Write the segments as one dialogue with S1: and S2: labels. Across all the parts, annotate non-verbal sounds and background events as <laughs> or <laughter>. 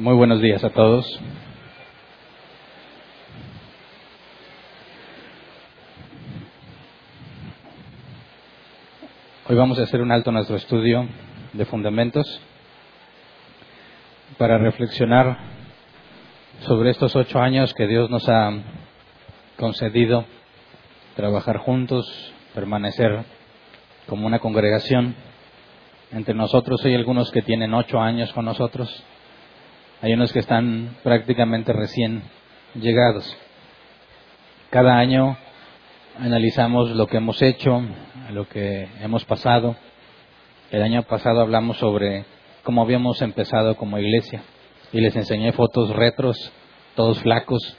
S1: Muy buenos días a todos. Hoy vamos a hacer un alto en nuestro estudio de fundamentos para reflexionar sobre estos ocho años que Dios nos ha concedido, trabajar juntos, permanecer como una congregación. Entre nosotros hay algunos que tienen ocho años con nosotros, hay unos que están prácticamente recién llegados. Cada año analizamos lo que hemos hecho, lo que hemos pasado. El año pasado hablamos sobre cómo habíamos empezado como iglesia y les enseñé fotos retros, todos flacos.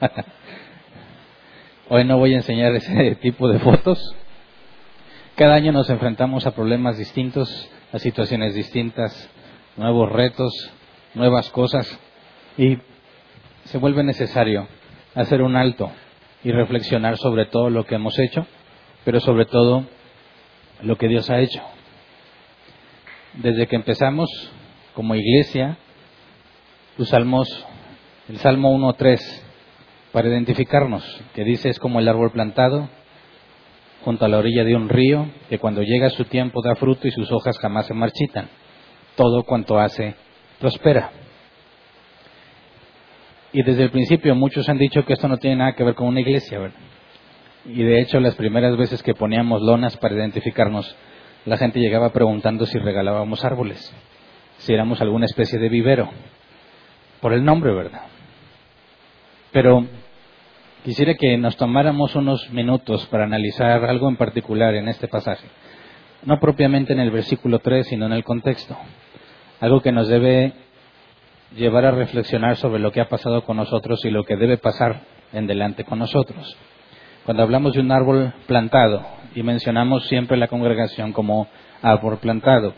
S1: <laughs> Hoy no voy a enseñar ese <laughs> tipo de fotos. Cada año nos enfrentamos a problemas distintos, a situaciones distintas, nuevos retos, nuevas cosas y se vuelve necesario hacer un alto y reflexionar sobre todo lo que hemos hecho, pero sobre todo lo que Dios ha hecho. Desde que empezamos como iglesia, el Salmo 1.3 para identificarnos, que dice es como el árbol plantado junto a la orilla de un río, que cuando llega su tiempo da fruto y sus hojas jamás se marchitan todo cuanto hace prospera. Y desde el principio muchos han dicho que esto no tiene nada que ver con una iglesia, ¿verdad? Y de hecho las primeras veces que poníamos lonas para identificarnos, la gente llegaba preguntando si regalábamos árboles, si éramos alguna especie de vivero, por el nombre, ¿verdad? Pero quisiera que nos tomáramos unos minutos para analizar algo en particular en este pasaje, no propiamente en el versículo 3, sino en el contexto algo que nos debe llevar a reflexionar sobre lo que ha pasado con nosotros y lo que debe pasar en delante con nosotros. Cuando hablamos de un árbol plantado y mencionamos siempre la congregación como árbol plantado,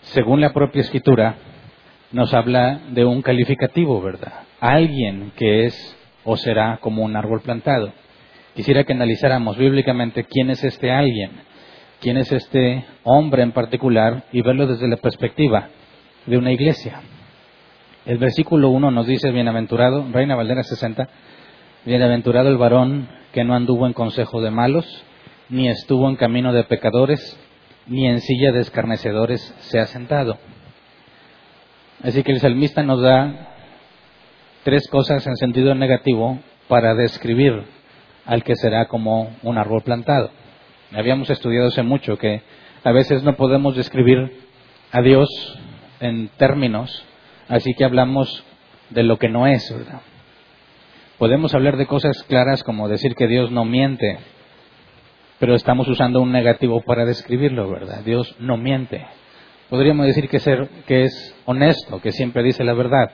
S1: según la propia escritura, nos habla de un calificativo, ¿verdad? Alguien que es o será como un árbol plantado. Quisiera que analizáramos bíblicamente quién es este alguien quién es este hombre en particular y verlo desde la perspectiva de una iglesia. El versículo 1 nos dice, bienaventurado, Reina Valdera 60, bienaventurado el varón que no anduvo en consejo de malos, ni estuvo en camino de pecadores, ni en silla de escarnecedores se ha sentado. Así que el salmista nos da tres cosas en sentido negativo para describir al que será como un árbol plantado. Habíamos estudiado hace mucho que a veces no podemos describir a Dios en términos, así que hablamos de lo que no es, ¿verdad? Podemos hablar de cosas claras como decir que Dios no miente, pero estamos usando un negativo para describirlo, ¿verdad? Dios no miente. Podríamos decir que, ser, que es honesto, que siempre dice la verdad,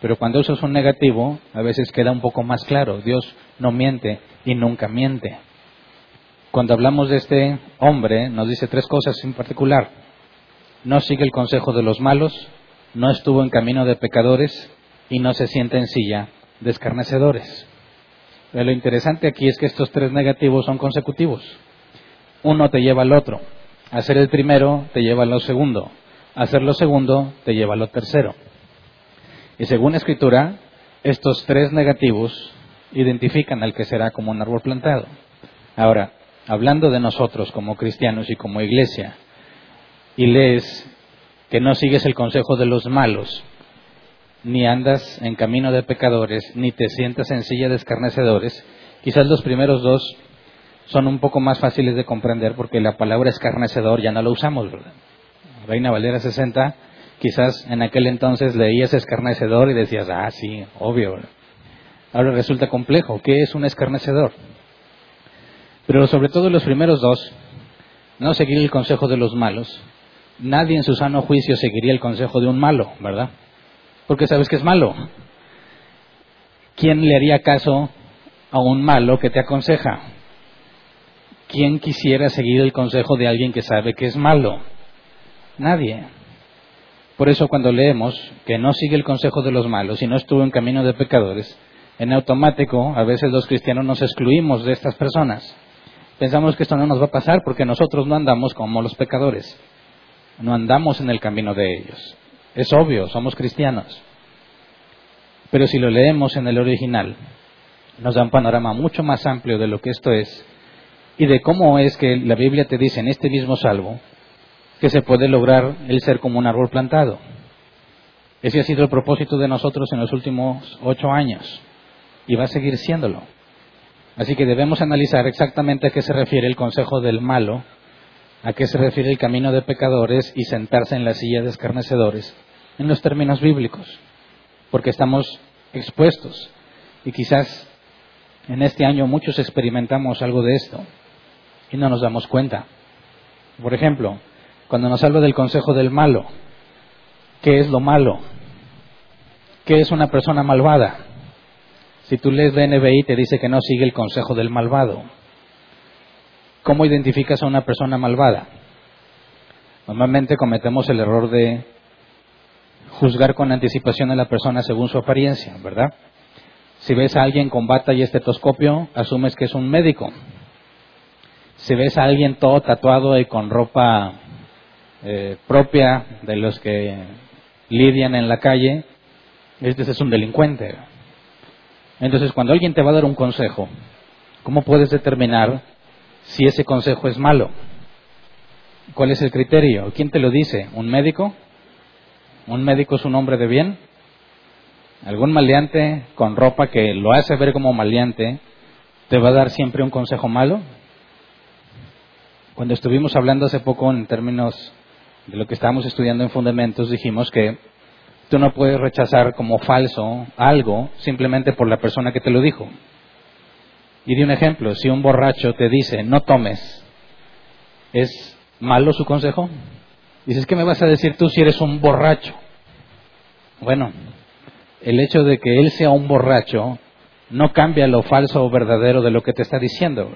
S1: pero cuando usas un negativo, a veces queda un poco más claro. Dios no miente y nunca miente cuando hablamos de este hombre, nos dice tres cosas en particular. No sigue el consejo de los malos, no estuvo en camino de pecadores y no se sienta en silla de escarnecedores. Pero lo interesante aquí es que estos tres negativos son consecutivos. Uno te lleva al otro. Hacer el primero te lleva a lo segundo. Hacer lo segundo te lleva a lo tercero. Y según escritura, estos tres negativos identifican al que será como un árbol plantado. Ahora, hablando de nosotros como cristianos y como iglesia, y lees que no sigues el consejo de los malos, ni andas en camino de pecadores, ni te sientas en silla de escarnecedores, quizás los primeros dos son un poco más fáciles de comprender porque la palabra escarnecedor ya no la usamos, ¿verdad? Reina Valera 60, quizás en aquel entonces leías escarnecedor y decías, ah, sí, obvio. Ahora resulta complejo. ¿Qué es un escarnecedor? Pero sobre todo los primeros dos, no seguir el consejo de los malos. Nadie en su sano juicio seguiría el consejo de un malo, ¿verdad? Porque sabes que es malo. ¿Quién le haría caso a un malo que te aconseja? ¿Quién quisiera seguir el consejo de alguien que sabe que es malo? Nadie. Por eso cuando leemos que no sigue el consejo de los malos y no estuvo en camino de pecadores, en automático a veces los cristianos nos excluimos de estas personas pensamos que esto no nos va a pasar porque nosotros no andamos como los pecadores, no andamos en el camino de ellos. Es obvio, somos cristianos. Pero si lo leemos en el original, nos da un panorama mucho más amplio de lo que esto es y de cómo es que la Biblia te dice en este mismo salvo que se puede lograr el ser como un árbol plantado. Ese ha sido el propósito de nosotros en los últimos ocho años y va a seguir siéndolo. Así que debemos analizar exactamente a qué se refiere el consejo del malo, a qué se refiere el camino de pecadores y sentarse en la silla de escarnecedores en los términos bíblicos, porque estamos expuestos y quizás en este año muchos experimentamos algo de esto y no nos damos cuenta. Por ejemplo, cuando nos habla del consejo del malo, ¿qué es lo malo? ¿Qué es una persona malvada? Si tú lees BNBI te dice que no sigue el consejo del malvado. ¿Cómo identificas a una persona malvada? Normalmente cometemos el error de juzgar con anticipación a la persona según su apariencia, ¿verdad? Si ves a alguien con bata y estetoscopio, asumes que es un médico. Si ves a alguien todo tatuado y con ropa eh, propia de los que lidian en la calle, este es un delincuente. Entonces, cuando alguien te va a dar un consejo, ¿cómo puedes determinar si ese consejo es malo? ¿Cuál es el criterio? ¿Quién te lo dice? ¿Un médico? ¿Un médico es un hombre de bien? ¿Algún maleante con ropa que lo hace ver como maleante te va a dar siempre un consejo malo? Cuando estuvimos hablando hace poco en términos de lo que estábamos estudiando en fundamentos, dijimos que Tú no puedes rechazar como falso algo simplemente por la persona que te lo dijo. Y de un ejemplo, si un borracho te dice no tomes, ¿es malo su consejo? Dices, ¿qué me vas a decir tú si eres un borracho? Bueno, el hecho de que él sea un borracho no cambia lo falso o verdadero de lo que te está diciendo.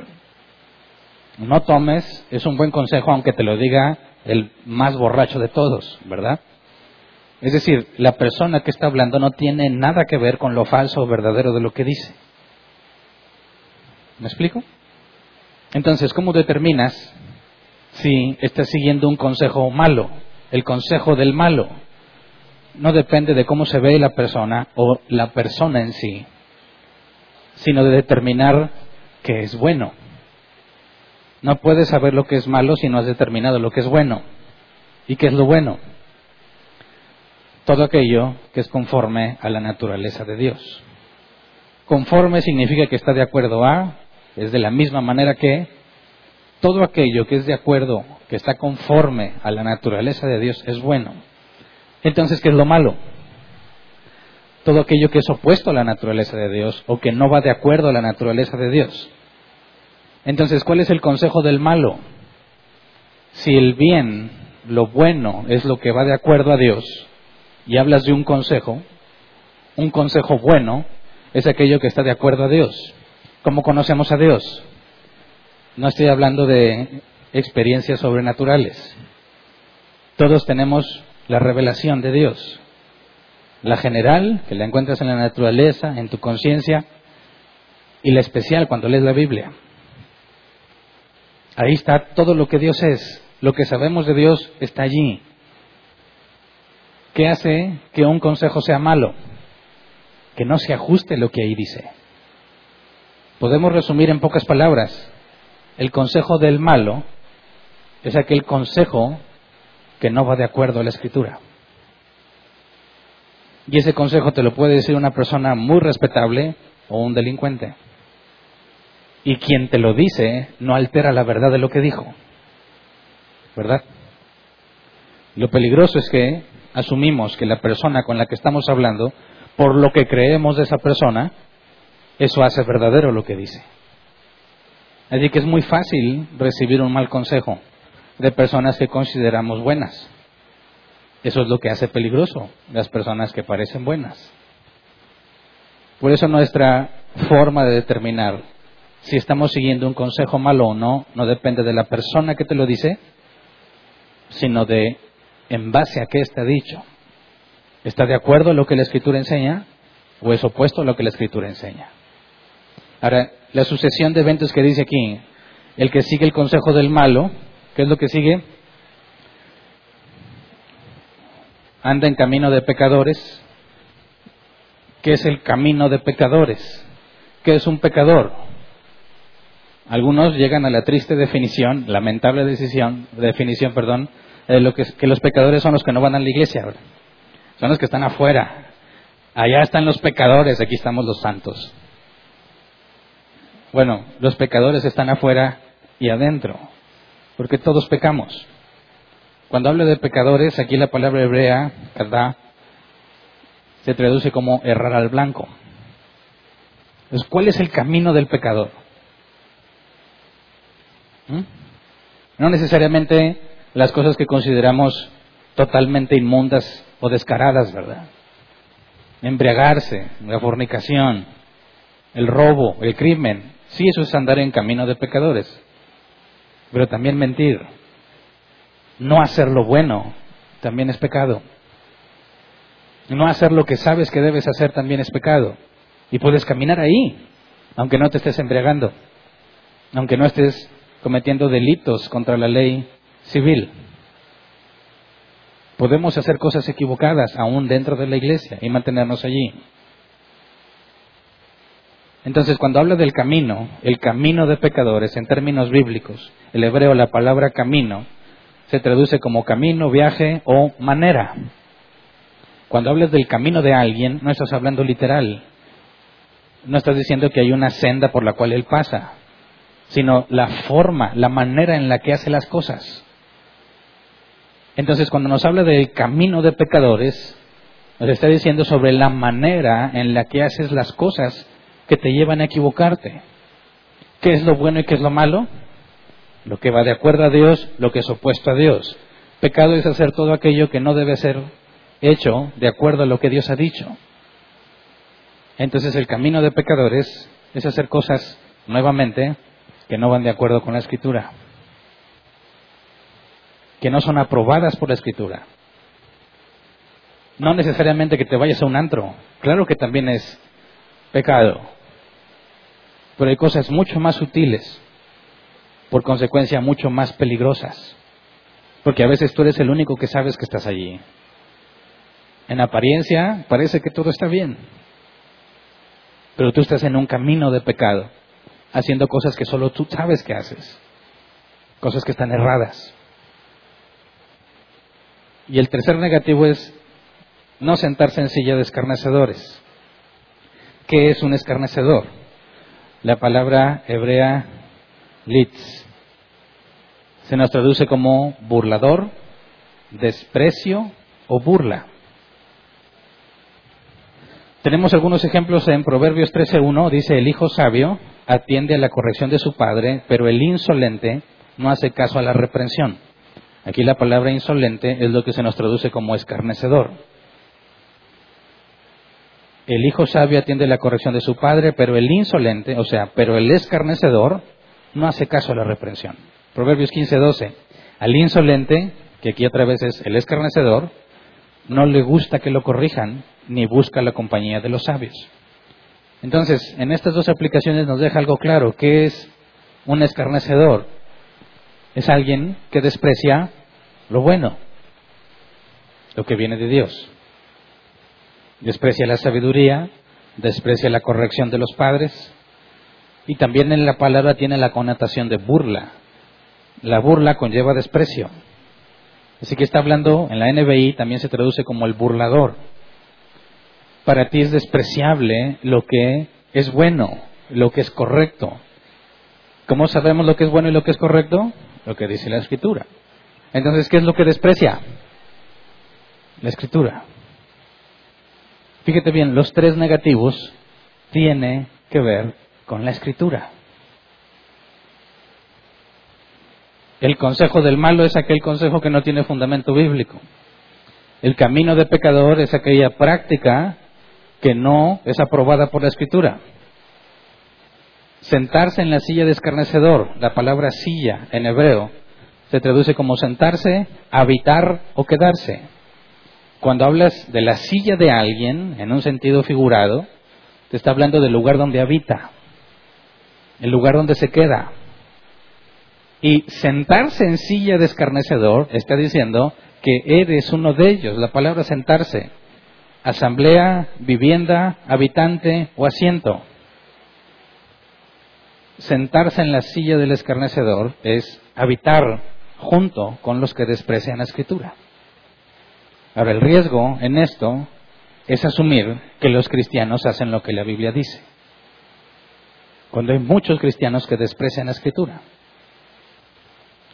S1: No tomes es un buen consejo aunque te lo diga el más borracho de todos, ¿verdad? Es decir, la persona que está hablando no tiene nada que ver con lo falso o verdadero de lo que dice. ¿Me explico? Entonces, ¿cómo determinas si estás siguiendo un consejo malo? El consejo del malo no depende de cómo se ve la persona o la persona en sí, sino de determinar qué es bueno. No puedes saber lo que es malo si no has determinado lo que es bueno. ¿Y qué es lo bueno? Todo aquello que es conforme a la naturaleza de Dios. Conforme significa que está de acuerdo a, es de la misma manera que todo aquello que es de acuerdo, que está conforme a la naturaleza de Dios es bueno. Entonces, ¿qué es lo malo? Todo aquello que es opuesto a la naturaleza de Dios o que no va de acuerdo a la naturaleza de Dios. Entonces, ¿cuál es el consejo del malo? Si el bien, lo bueno, es lo que va de acuerdo a Dios, y hablas de un consejo, un consejo bueno es aquello que está de acuerdo a Dios. ¿Cómo conocemos a Dios? No estoy hablando de experiencias sobrenaturales. Todos tenemos la revelación de Dios. La general, que la encuentras en la naturaleza, en tu conciencia, y la especial cuando lees la Biblia. Ahí está todo lo que Dios es. Lo que sabemos de Dios está allí. ¿Qué hace que un consejo sea malo? Que no se ajuste lo que ahí dice. Podemos resumir en pocas palabras. El consejo del malo es aquel consejo que no va de acuerdo a la escritura. Y ese consejo te lo puede decir una persona muy respetable o un delincuente. Y quien te lo dice no altera la verdad de lo que dijo. ¿Verdad? Lo peligroso es que asumimos que la persona con la que estamos hablando, por lo que creemos de esa persona, eso hace verdadero lo que dice. Así que es muy fácil recibir un mal consejo de personas que consideramos buenas. Eso es lo que hace peligroso las personas que parecen buenas. Por eso nuestra forma de determinar si estamos siguiendo un consejo malo o no no depende de la persona que te lo dice, sino de en base a qué está dicho. ¿Está de acuerdo a lo que la escritura enseña o es opuesto a lo que la escritura enseña? Ahora, la sucesión de eventos que dice aquí, el que sigue el consejo del malo, ¿qué es lo que sigue? anda en camino de pecadores. ¿Qué es el camino de pecadores? ¿Qué es un pecador? Algunos llegan a la triste definición, lamentable decisión, definición, perdón, de lo que, que los pecadores son los que no van a la iglesia, son los que están afuera. Allá están los pecadores, aquí estamos los santos. Bueno, los pecadores están afuera y adentro, porque todos pecamos. Cuando hablo de pecadores, aquí la palabra hebrea, kada, se traduce como errar al blanco. Entonces, ¿cuál es el camino del pecador? ¿Mm? No necesariamente las cosas que consideramos totalmente inmundas o descaradas, ¿verdad? Embriagarse, la fornicación, el robo, el crimen, Sí, eso es andar en camino de pecadores. Pero también mentir. No hacer lo bueno también es pecado. No hacer lo que sabes que debes hacer también es pecado. Y puedes caminar ahí, aunque no te estés embriagando, aunque no estés cometiendo delitos contra la ley civil. Podemos hacer cosas equivocadas aún dentro de la iglesia y mantenernos allí. Entonces, cuando habla del camino, el camino de pecadores en términos bíblicos, el hebreo, la palabra camino, se traduce como camino, viaje o manera. Cuando hablas del camino de alguien, no estás hablando literal. No estás diciendo que hay una senda por la cual él pasa, sino la forma, la manera en la que hace las cosas. Entonces, cuando nos habla del camino de pecadores, nos está diciendo sobre la manera en la que haces las cosas que te llevan a equivocarte. ¿Qué es lo bueno y qué es lo malo? Lo que va de acuerdo a Dios, lo que es opuesto a Dios. Pecado es hacer todo aquello que no debe ser hecho de acuerdo a lo que Dios ha dicho. Entonces el camino de pecadores es hacer cosas nuevamente que no van de acuerdo con la escritura, que no son aprobadas por la escritura. No necesariamente que te vayas a un antro, claro que también es pecado, pero hay cosas mucho más sutiles, por consecuencia mucho más peligrosas, porque a veces tú eres el único que sabes que estás allí. En apariencia parece que todo está bien, pero tú estás en un camino de pecado, haciendo cosas que solo tú sabes que haces, cosas que están erradas. Y el tercer negativo es no sentarse en silla de escarnecedores. ¿Qué es un escarnecedor? la palabra hebrea litz. Se nos traduce como burlador, desprecio o burla. Tenemos algunos ejemplos en Proverbios 13.1, dice, el hijo sabio atiende a la corrección de su padre, pero el insolente no hace caso a la reprensión. Aquí la palabra insolente es lo que se nos traduce como escarnecedor. El hijo sabio atiende la corrección de su padre, pero el insolente, o sea, pero el escarnecedor, no hace caso a la reprensión. Proverbios 15:12. Al insolente, que aquí otra vez es el escarnecedor, no le gusta que lo corrijan, ni busca la compañía de los sabios. Entonces, en estas dos aplicaciones nos deja algo claro, que es un escarnecedor. Es alguien que desprecia lo bueno, lo que viene de Dios desprecia la sabiduría, desprecia la corrección de los padres y también en la palabra tiene la connotación de burla. La burla conlleva desprecio. Así que está hablando, en la NBI también se traduce como el burlador. Para ti es despreciable lo que es bueno, lo que es correcto. ¿Cómo sabemos lo que es bueno y lo que es correcto? Lo que dice la escritura. Entonces, ¿qué es lo que desprecia? La escritura. Fíjate bien, los tres negativos tienen que ver con la escritura. El consejo del malo es aquel consejo que no tiene fundamento bíblico. El camino de pecador es aquella práctica que no es aprobada por la escritura. Sentarse en la silla de escarnecedor, la palabra silla en hebreo, se traduce como sentarse, habitar o quedarse. Cuando hablas de la silla de alguien, en un sentido figurado, te está hablando del lugar donde habita, el lugar donde se queda. Y sentarse en silla de escarnecedor está diciendo que eres uno de ellos. La palabra sentarse, asamblea, vivienda, habitante o asiento. Sentarse en la silla del escarnecedor es habitar junto con los que desprecian la escritura. Ahora, el riesgo en esto es asumir que los cristianos hacen lo que la Biblia dice. Cuando hay muchos cristianos que desprecian la escritura.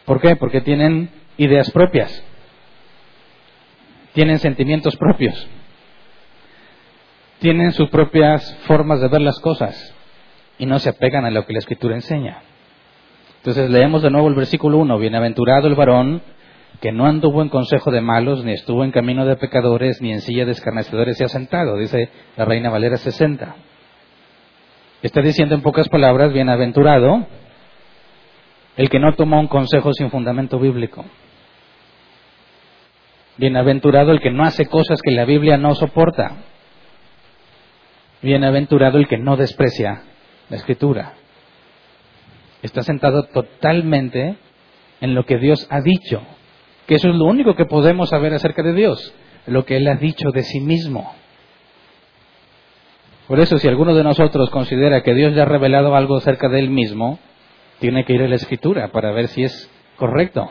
S1: ¿Por qué? Porque tienen ideas propias, tienen sentimientos propios, tienen sus propias formas de ver las cosas y no se apegan a lo que la escritura enseña. Entonces leemos de nuevo el versículo 1, bienaventurado el varón que no anduvo en consejo de malos, ni estuvo en camino de pecadores, ni en silla de escarnecedores se ha sentado, dice la Reina Valera 60. Está diciendo en pocas palabras, bienaventurado el que no toma un consejo sin fundamento bíblico. Bienaventurado el que no hace cosas que la Biblia no soporta. Bienaventurado el que no desprecia la escritura. Está sentado totalmente en lo que Dios ha dicho, que eso es lo único que podemos saber acerca de Dios, lo que Él ha dicho de sí mismo. Por eso, si alguno de nosotros considera que Dios ya ha revelado algo acerca de Él mismo, tiene que ir a la escritura para ver si es correcto.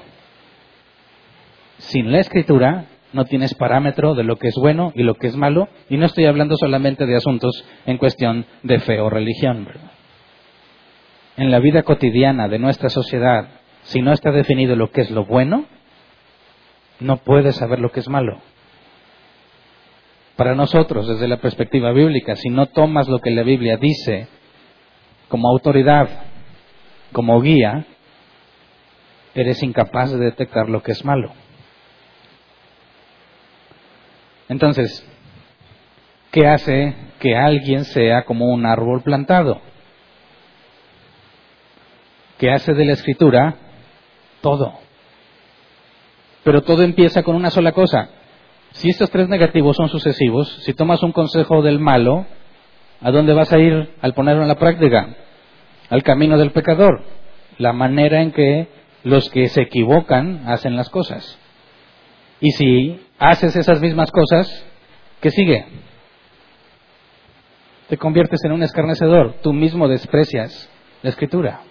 S1: Sin la escritura no tienes parámetro de lo que es bueno y lo que es malo, y no estoy hablando solamente de asuntos en cuestión de fe o religión. En la vida cotidiana de nuestra sociedad, si no está definido lo que es lo bueno, no puedes saber lo que es malo. Para nosotros, desde la perspectiva bíblica, si no tomas lo que la Biblia dice como autoridad como guía, eres incapaz de detectar lo que es malo. Entonces, ¿qué hace que alguien sea como un árbol plantado? ¿Qué hace de la escritura? Todo. Pero todo empieza con una sola cosa. Si estos tres negativos son sucesivos, si tomas un consejo del malo, ¿a dónde vas a ir al ponerlo en la práctica? al camino del pecador, la manera en que los que se equivocan hacen las cosas. Y si haces esas mismas cosas, ¿qué sigue? Te conviertes en un escarnecedor, tú mismo desprecias la escritura.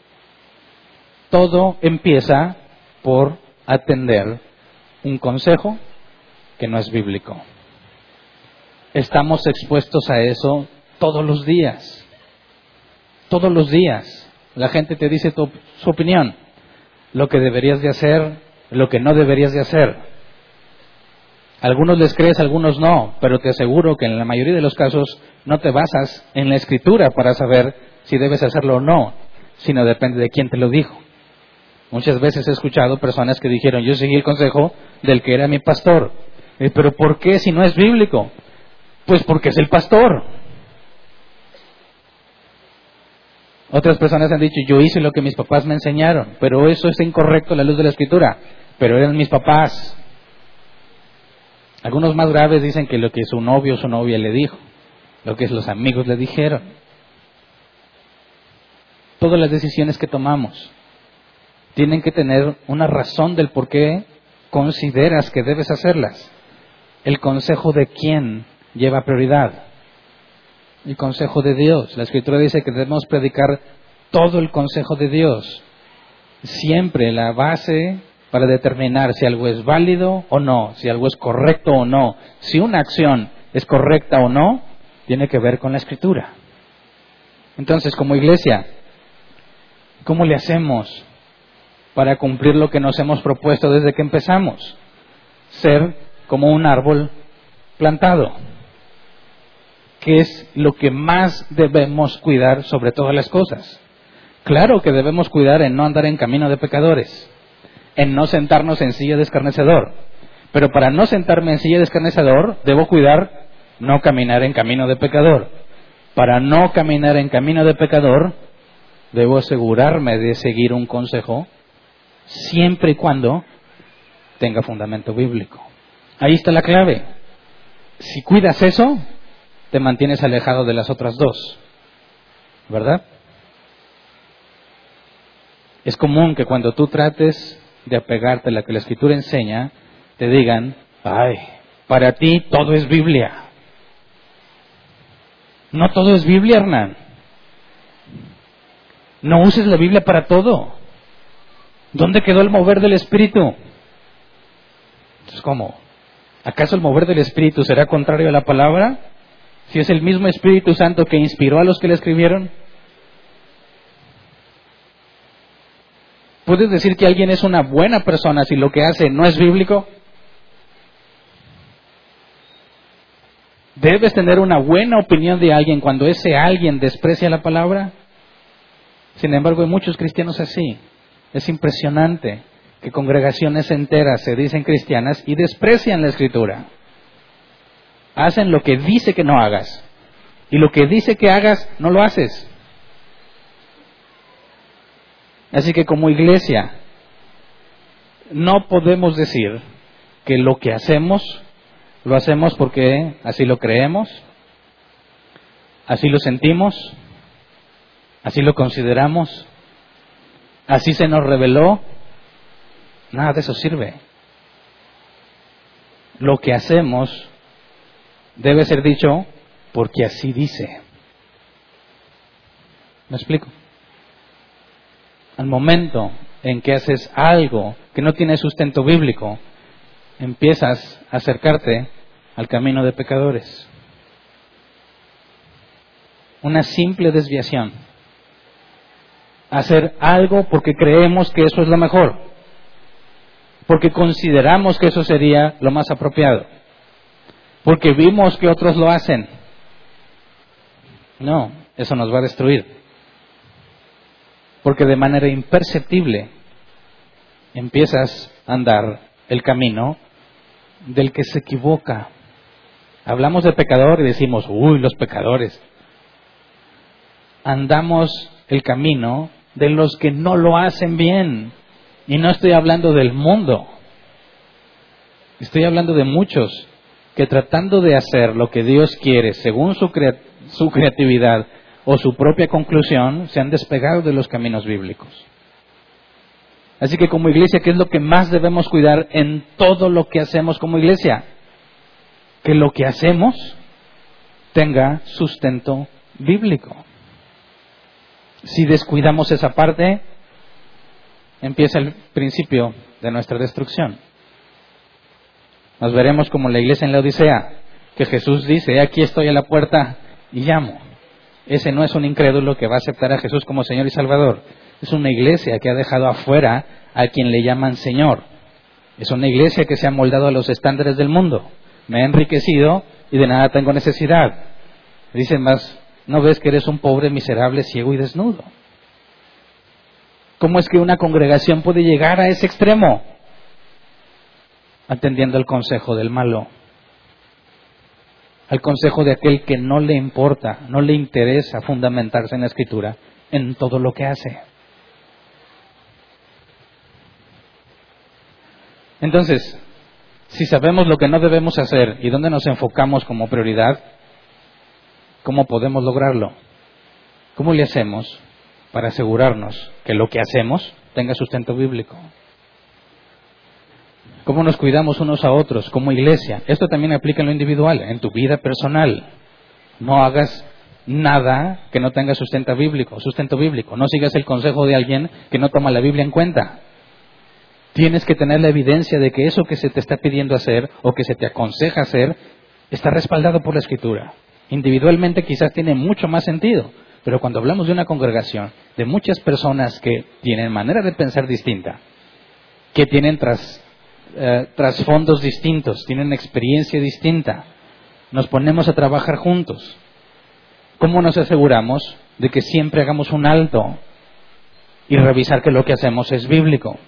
S1: Todo empieza por atender un consejo que no es bíblico. Estamos expuestos a eso todos los días todos los días. La gente te dice su opinión, lo que deberías de hacer, lo que no deberías de hacer. Algunos les crees, algunos no, pero te aseguro que en la mayoría de los casos no te basas en la escritura para saber si debes hacerlo o no, sino depende de quién te lo dijo. Muchas veces he escuchado personas que dijeron, yo seguí el consejo del que era mi pastor. Eh, pero ¿por qué si no es bíblico? Pues porque es el pastor. Otras personas han dicho, yo hice lo que mis papás me enseñaron, pero eso es incorrecto a la luz de la escritura, pero eran mis papás. Algunos más graves dicen que lo que su novio o su novia le dijo, lo que los amigos le dijeron. Todas las decisiones que tomamos tienen que tener una razón del por qué consideras que debes hacerlas. El consejo de quién lleva prioridad el consejo de Dios. La escritura dice que debemos predicar todo el consejo de Dios. Siempre la base para determinar si algo es válido o no, si algo es correcto o no, si una acción es correcta o no, tiene que ver con la escritura. Entonces, como iglesia, ¿cómo le hacemos para cumplir lo que nos hemos propuesto desde que empezamos? Ser como un árbol plantado que es lo que más debemos cuidar sobre todas las cosas. Claro que debemos cuidar en no andar en camino de pecadores, en no sentarnos en silla de escarnecedor. Pero para no sentarme en silla de escarnecedor, debo cuidar no caminar en camino de pecador. Para no caminar en camino de pecador, debo asegurarme de seguir un consejo siempre y cuando tenga fundamento bíblico. Ahí está la clave. Si cuidas eso, te mantienes alejado de las otras dos. ¿Verdad? Es común que cuando tú trates de apegarte a lo que la escritura enseña, te digan, ay, para ti todo es Biblia. No todo es Biblia, Hernán. No uses la Biblia para todo. ¿Dónde quedó el mover del Espíritu? Entonces, ¿cómo? ¿Acaso el mover del Espíritu será contrario a la palabra? Si es el mismo Espíritu Santo que inspiró a los que le escribieron. ¿Puedes decir que alguien es una buena persona si lo que hace no es bíblico? ¿Debes tener una buena opinión de alguien cuando ese alguien desprecia la palabra? Sin embargo, hay muchos cristianos así. Es impresionante que congregaciones enteras se dicen cristianas y desprecian la escritura. Hacen lo que dice que no hagas. Y lo que dice que hagas, no lo haces. Así que como iglesia, no podemos decir que lo que hacemos, lo hacemos porque así lo creemos, así lo sentimos, así lo consideramos, así se nos reveló. Nada de eso sirve. Lo que hacemos debe ser dicho porque así dice. ¿Me explico? Al momento en que haces algo que no tiene sustento bíblico, empiezas a acercarte al camino de pecadores. Una simple desviación. Hacer algo porque creemos que eso es lo mejor. Porque consideramos que eso sería lo más apropiado. Porque vimos que otros lo hacen. No, eso nos va a destruir porque de manera imperceptible empiezas a andar el camino del que se equivoca. Hablamos de pecador y decimos, uy, los pecadores. Andamos el camino de los que no lo hacen bien. Y no estoy hablando del mundo. Estoy hablando de muchos que tratando de hacer lo que Dios quiere según su, su creatividad, o su propia conclusión se han despegado de los caminos bíblicos. Así que como iglesia, ¿qué es lo que más debemos cuidar en todo lo que hacemos como iglesia? Que lo que hacemos tenga sustento bíblico. Si descuidamos esa parte, empieza el principio de nuestra destrucción. Nos veremos como la iglesia en la Odisea, que Jesús dice, aquí estoy a la puerta y llamo. Ese no es un incrédulo que va a aceptar a Jesús como Señor y Salvador. Es una iglesia que ha dejado afuera a quien le llaman Señor. Es una iglesia que se ha moldado a los estándares del mundo. Me ha enriquecido y de nada tengo necesidad. Dicen más, ¿no ves que eres un pobre, miserable, ciego y desnudo? ¿Cómo es que una congregación puede llegar a ese extremo? Atendiendo el consejo del malo al consejo de aquel que no le importa, no le interesa fundamentarse en la escritura en todo lo que hace. Entonces, si sabemos lo que no debemos hacer y dónde nos enfocamos como prioridad, ¿cómo podemos lograrlo? ¿Cómo le hacemos para asegurarnos que lo que hacemos tenga sustento bíblico? Cómo nos cuidamos unos a otros como iglesia. Esto también aplica en lo individual, en tu vida personal. No hagas nada que no tenga sustento bíblico, sustento bíblico. No sigas el consejo de alguien que no toma la Biblia en cuenta. Tienes que tener la evidencia de que eso que se te está pidiendo hacer o que se te aconseja hacer está respaldado por la Escritura. Individualmente quizás tiene mucho más sentido, pero cuando hablamos de una congregación de muchas personas que tienen manera de pensar distinta, que tienen tras eh, trasfondos distintos, tienen experiencia distinta. Nos ponemos a trabajar juntos. ¿Cómo nos aseguramos de que siempre hagamos un alto y revisar que lo que hacemos es bíblico?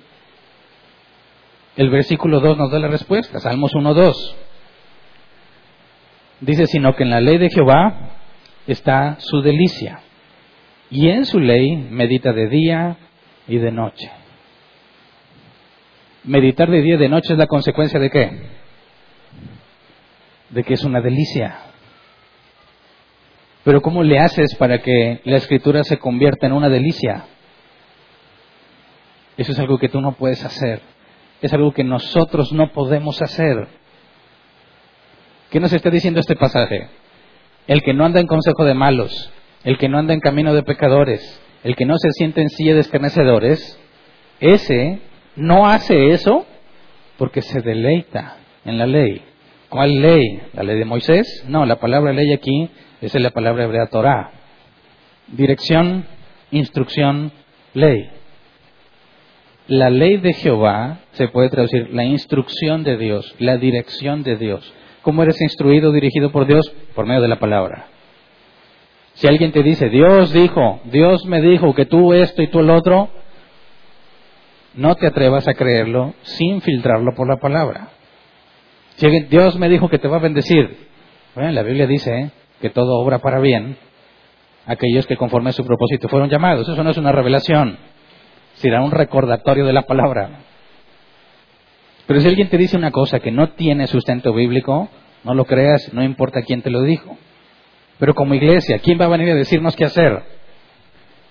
S1: El versículo 2 nos da la respuesta, Salmos 1.2. Dice, sino que en la ley de Jehová está su delicia, y en su ley medita de día y de noche. Meditar de día y de noche es la consecuencia de qué? De que es una delicia. Pero ¿cómo le haces para que la escritura se convierta en una delicia? Eso es algo que tú no puedes hacer. es algo que nosotros no podemos hacer. ¿Qué nos está diciendo este pasaje? El que no anda en consejo de malos, el que no anda en camino de pecadores, el que no se siente en silla de escarnecedores, ese no hace eso porque se deleita en la ley. ¿Cuál ley? ¿La ley de Moisés? No, la palabra ley aquí es la palabra hebrea Torah. Dirección, instrucción, ley. La ley de Jehová se puede traducir la instrucción de Dios, la dirección de Dios. ¿Cómo eres instruido, dirigido por Dios? Por medio de la palabra. Si alguien te dice, Dios dijo, Dios me dijo que tú esto y tú el otro, no te atrevas a creerlo sin filtrarlo por la palabra. Dios me dijo que te va a bendecir, bueno, la Biblia dice ¿eh? que todo obra para bien aquellos que conforme a su propósito fueron llamados. Eso no es una revelación, será un recordatorio de la palabra. Pero si alguien te dice una cosa que no tiene sustento bíblico, no lo creas, no importa quién te lo dijo. Pero como iglesia, ¿quién va a venir a decirnos qué hacer?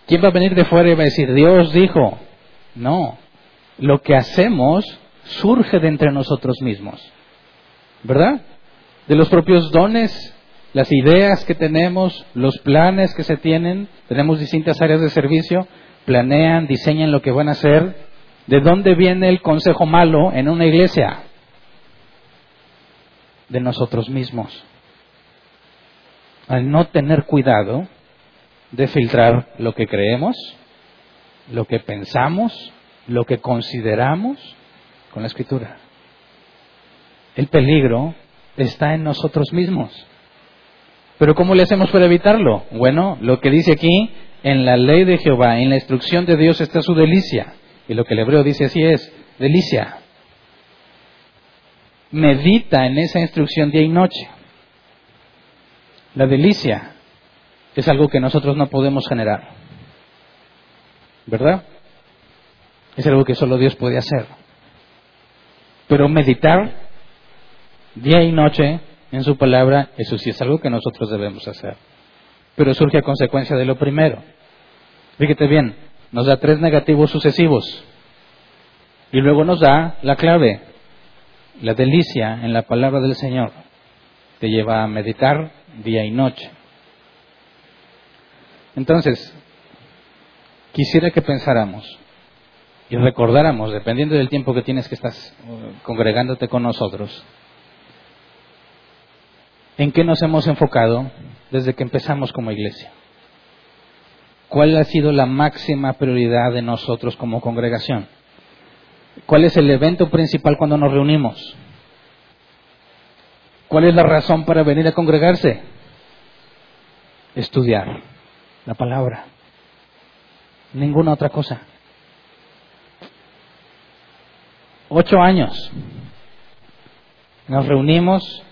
S1: ¿Quién va a venir de fuera y va a decir, Dios dijo? No, lo que hacemos surge de entre nosotros mismos, ¿verdad? De los propios dones, las ideas que tenemos, los planes que se tienen, tenemos distintas áreas de servicio, planean, diseñan lo que van a hacer. ¿De dónde viene el consejo malo en una iglesia? De nosotros mismos. Al no tener cuidado de filtrar lo que creemos, lo que pensamos, lo que consideramos con la escritura. El peligro está en nosotros mismos. Pero ¿cómo le hacemos para evitarlo? Bueno, lo que dice aquí, en la ley de Jehová, en la instrucción de Dios está su delicia. Y lo que el hebreo dice así es, delicia. Medita en esa instrucción día y noche. La delicia es algo que nosotros no podemos generar. ¿Verdad? Es algo que solo Dios puede hacer. Pero meditar día y noche en su palabra, eso sí es algo que nosotros debemos hacer. Pero surge a consecuencia de lo primero. Fíjate bien, nos da tres negativos sucesivos. Y luego nos da la clave, la delicia en la palabra del Señor. Te lleva a meditar día y noche. Entonces, quisiera que pensáramos, y recordáramos, dependiendo del tiempo que tienes que estás uh, congregándote con nosotros, en qué nos hemos enfocado desde que empezamos como iglesia. ¿Cuál ha sido la máxima prioridad de nosotros como congregación? ¿Cuál es el evento principal cuando nos reunimos? ¿Cuál es la razón para venir a congregarse? Estudiar la palabra. Ninguna otra cosa. Ocho años. Nos reunimos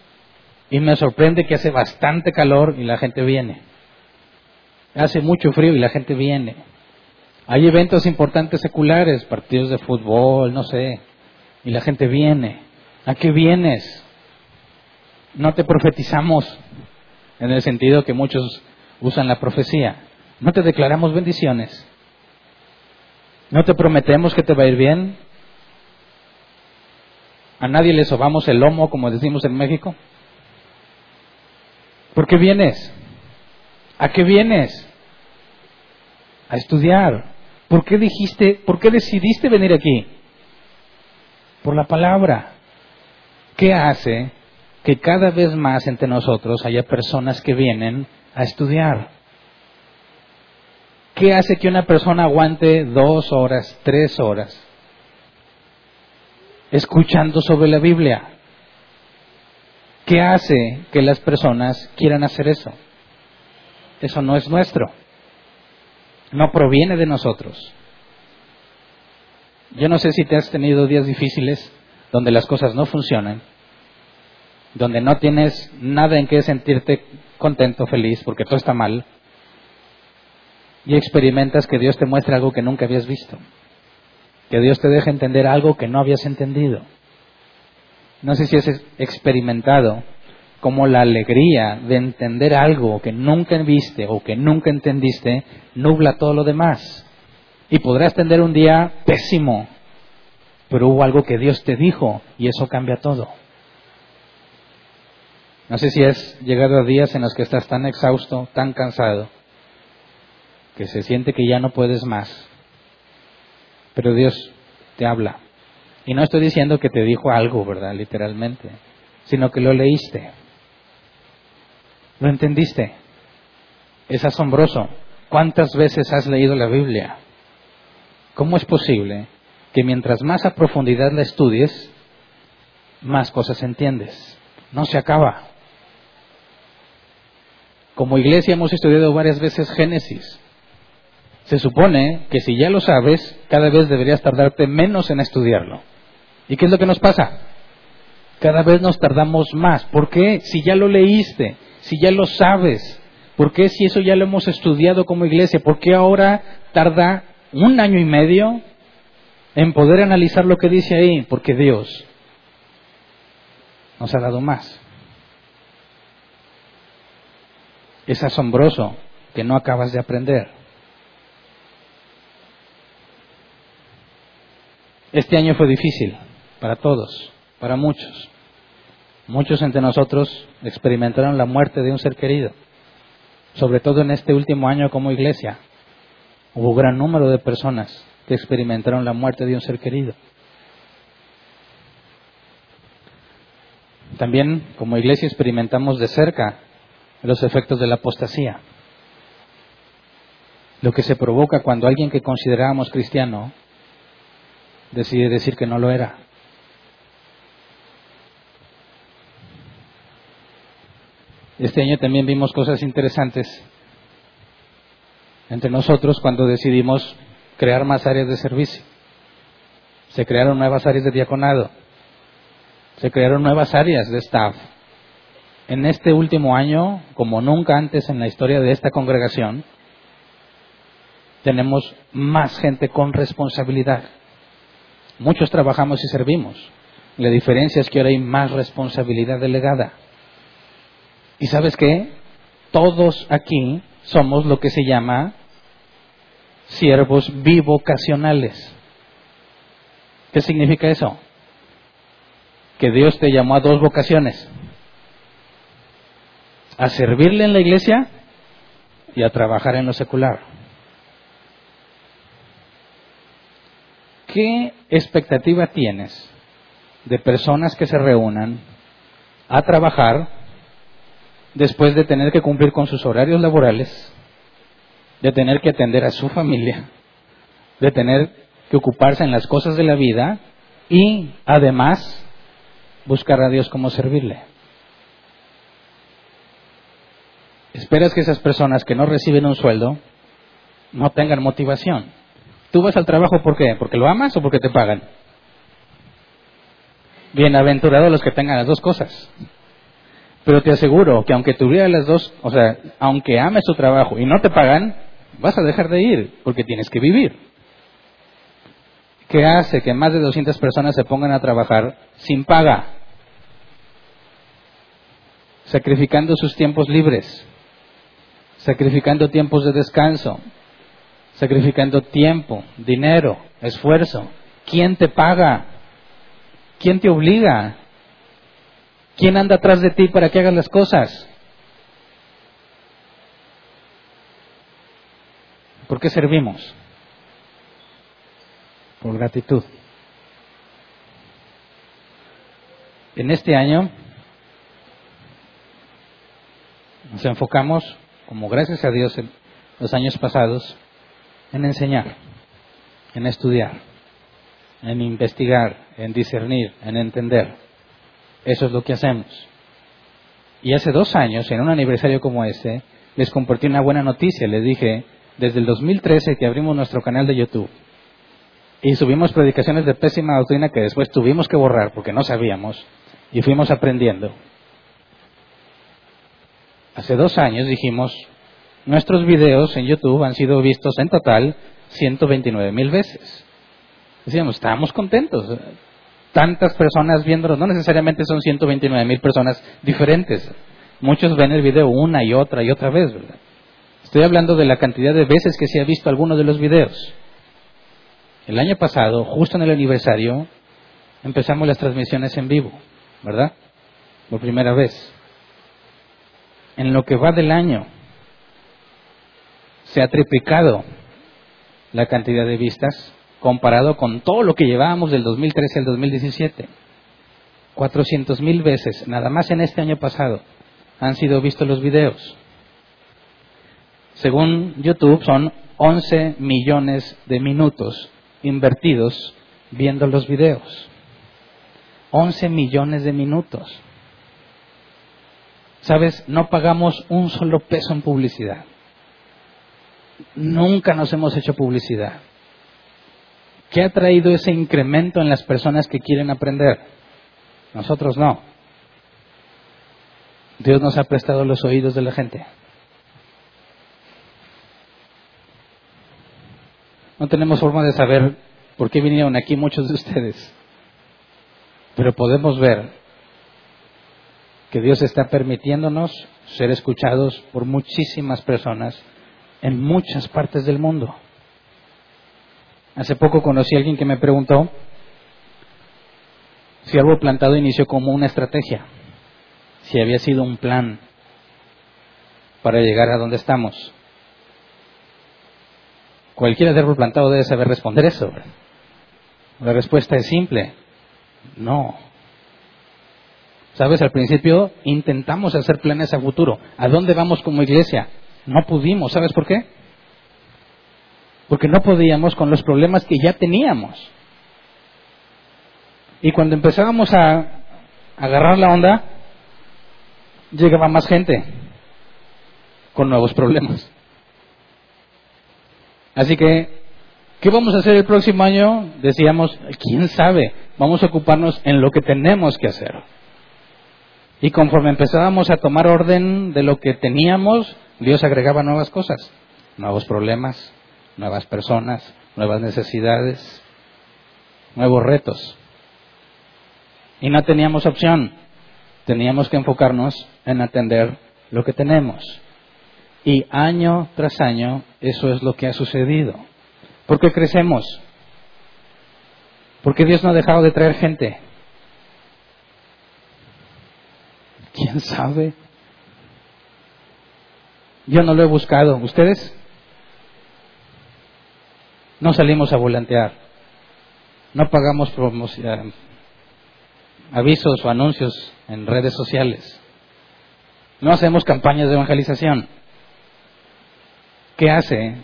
S1: y me sorprende que hace bastante calor y la gente viene. Hace mucho frío y la gente viene. Hay eventos importantes seculares, partidos de fútbol, no sé, y la gente viene. ¿A qué vienes? No te profetizamos en el sentido que muchos usan la profecía. No te declaramos bendiciones. No te prometemos que te va a ir bien. A nadie le sobamos el lomo, como decimos en México. ¿Por qué vienes? ¿A qué vienes? A estudiar. ¿Por qué dijiste, por qué decidiste venir aquí? Por la palabra. ¿Qué hace que cada vez más entre nosotros haya personas que vienen a estudiar? ¿Qué hace que una persona aguante dos horas, tres horas escuchando sobre la Biblia. ¿Qué hace que las personas quieran hacer eso? Eso no es nuestro. No proviene de nosotros. Yo no sé si te has tenido días difíciles donde las cosas no funcionan, donde no tienes nada en que sentirte contento, feliz, porque todo está mal, y experimentas que Dios te muestra algo que nunca habías visto que Dios te deje entender algo que no habías entendido. No sé si has experimentado como la alegría de entender algo que nunca viste o que nunca entendiste nubla todo lo demás. Y podrás tener un día pésimo, pero hubo algo que Dios te dijo y eso cambia todo. No sé si has llegado a días en los que estás tan exhausto, tan cansado, que se siente que ya no puedes más. Pero Dios te habla. Y no estoy diciendo que te dijo algo, ¿verdad? Literalmente. Sino que lo leíste. Lo entendiste. Es asombroso. ¿Cuántas veces has leído la Biblia? ¿Cómo es posible que mientras más a profundidad la estudies, más cosas entiendes? No se acaba. Como iglesia hemos estudiado varias veces Génesis. Se supone que si ya lo sabes, cada vez deberías tardarte menos en estudiarlo. ¿Y qué es lo que nos pasa? Cada vez nos tardamos más. ¿Por qué? Si ya lo leíste, si ya lo sabes. ¿Por qué si eso ya lo hemos estudiado como iglesia? ¿Por qué ahora tarda un año y medio en poder analizar lo que dice ahí? Porque Dios nos ha dado más. Es asombroso que no acabas de aprender. Este año fue difícil para todos, para muchos. Muchos entre nosotros experimentaron la muerte de un ser querido, sobre todo en este último año como iglesia. Hubo gran número de personas que experimentaron la muerte de un ser querido. También como iglesia experimentamos de cerca los efectos de la apostasía. Lo que se provoca cuando alguien que considerábamos cristiano decide decir que no lo era. Este año también vimos cosas interesantes entre nosotros cuando decidimos crear más áreas de servicio. Se crearon nuevas áreas de diaconado. Se crearon nuevas áreas de staff en este último año, como nunca antes en la historia de esta congregación, tenemos más gente con responsabilidad. Muchos trabajamos y servimos. La diferencia es que ahora hay más responsabilidad delegada. ¿Y sabes qué? Todos aquí somos lo que se llama siervos bivocacionales. ¿Qué significa eso? Que Dios te llamó a dos vocaciones a servirle en la iglesia y a trabajar en lo secular. ¿Qué expectativa tienes de personas que se reúnan a trabajar después de tener que cumplir con sus horarios laborales, de tener que atender a su familia, de tener que ocuparse en las cosas de la vida y además buscar a Dios como servirle? Esperas que esas personas que no reciben un sueldo no tengan motivación. ¿Tú vas al trabajo por qué? ¿Porque lo amas o porque te pagan? Bienaventurados los que tengan las dos cosas. Pero te aseguro que aunque tuvieras las dos, o sea, aunque ames tu trabajo y no te pagan, vas a dejar de ir porque tienes que vivir. ¿Qué hace que más de 200 personas se pongan a trabajar sin paga? Sacrificando sus tiempos libres sacrificando tiempos de descanso, sacrificando tiempo, dinero, esfuerzo. ¿Quién te paga? ¿Quién te obliga? ¿Quién anda atrás de ti para que hagas las cosas? ¿Por qué servimos? Por gratitud. En este año nos enfocamos como gracias a Dios en los años pasados, en enseñar, en estudiar, en investigar, en discernir, en entender. Eso es lo que hacemos. Y hace dos años, en un aniversario como este, les compartí una buena noticia. Les dije, desde el 2013 que abrimos nuestro canal de YouTube y subimos predicaciones de pésima doctrina que después tuvimos que borrar porque no sabíamos y fuimos aprendiendo. Hace dos años dijimos, nuestros videos en YouTube han sido vistos en total 129 mil veces. Decíamos, estábamos contentos. Tantas personas viéndolos, no necesariamente son 129 mil personas diferentes. Muchos ven el video una y otra y otra vez, ¿verdad? Estoy hablando de la cantidad de veces que se ha visto alguno de los videos. El año pasado, justo en el aniversario, empezamos las transmisiones en vivo, ¿verdad? Por primera vez. En lo que va del año, se ha triplicado la cantidad de vistas comparado con todo lo que llevábamos del 2013 al 2017. 400 mil veces, nada más en este año pasado, han sido vistos los videos. Según YouTube, son 11 millones de minutos invertidos viendo los videos. 11 millones de minutos. ¿Sabes? No pagamos un solo peso en publicidad. Nunca nos hemos hecho publicidad. ¿Qué ha traído ese incremento en las personas que quieren aprender? Nosotros no. Dios nos ha prestado los oídos de la gente. No tenemos forma de saber por qué vinieron aquí muchos de ustedes, pero podemos ver que Dios está permitiéndonos ser escuchados por muchísimas personas en muchas partes del mundo. Hace poco conocí a alguien que me preguntó si algo plantado inició como una estrategia, si había sido un plan para llegar a donde estamos. Cualquiera de árbol plantado debe saber responder eso. La respuesta es simple, no. Sabes, al principio intentamos hacer planes a futuro. ¿A dónde vamos como iglesia? No pudimos. ¿Sabes por qué? porque no podíamos con los problemas que ya teníamos. Y cuando empezábamos a agarrar la onda, llegaba más gente con nuevos problemas. Así que, ¿qué vamos a hacer el próximo año? Decíamos, quién sabe, vamos a ocuparnos en lo que tenemos que hacer. Y conforme empezábamos a tomar orden de lo que teníamos, Dios agregaba nuevas cosas, nuevos problemas, nuevas personas, nuevas necesidades, nuevos retos. Y no teníamos opción, teníamos que enfocarnos en atender lo que tenemos. Y año tras año eso es lo que ha sucedido. ¿Por qué crecemos? Porque Dios no ha dejado de traer gente. ¿Quién sabe? Yo no lo he buscado. ¿Ustedes? No salimos a volantear. No pagamos promoción, avisos o anuncios en redes sociales. No hacemos campañas de evangelización. ¿Qué hace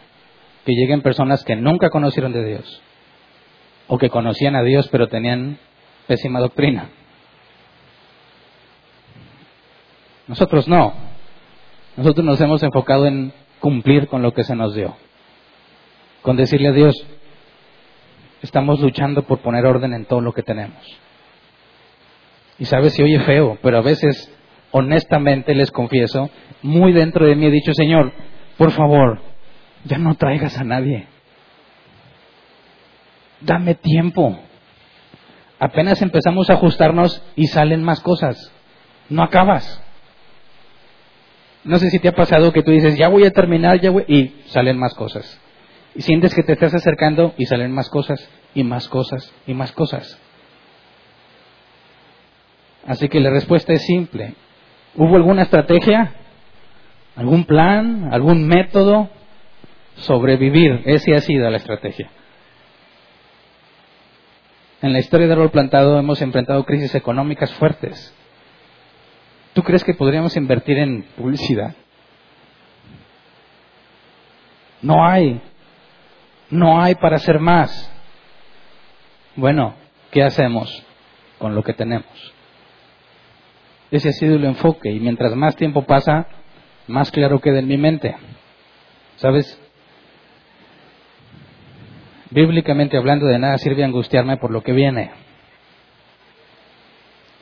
S1: que lleguen personas que nunca conocieron de Dios? O que conocían a Dios pero tenían pésima doctrina. Nosotros no. Nosotros nos hemos enfocado en cumplir con lo que se nos dio con decirle a Dios, estamos luchando por poner orden en todo lo que tenemos. Y sabes, si oye feo, pero a veces, honestamente les confieso, muy dentro de mí he dicho, Señor, por favor, ya no traigas a nadie. Dame tiempo. Apenas empezamos a ajustarnos y salen más cosas. No acabas. No sé si te ha pasado que tú dices, ya voy a terminar, ya voy, y salen más cosas. Y sientes que te estás acercando y salen más cosas y más cosas y más cosas. Así que la respuesta es simple. ¿Hubo alguna estrategia? ¿Algún plan? ¿Algún método? Sobrevivir. Esa ha sido la estrategia. En la historia de árbol plantado hemos enfrentado crisis económicas fuertes. ¿Tú crees que podríamos invertir en publicidad? No hay. No hay para hacer más. Bueno, ¿qué hacemos con lo que tenemos? Ese ha sido el enfoque y mientras más tiempo pasa, más claro queda en mi mente. ¿Sabes? Bíblicamente hablando de nada sirve angustiarme por lo que viene.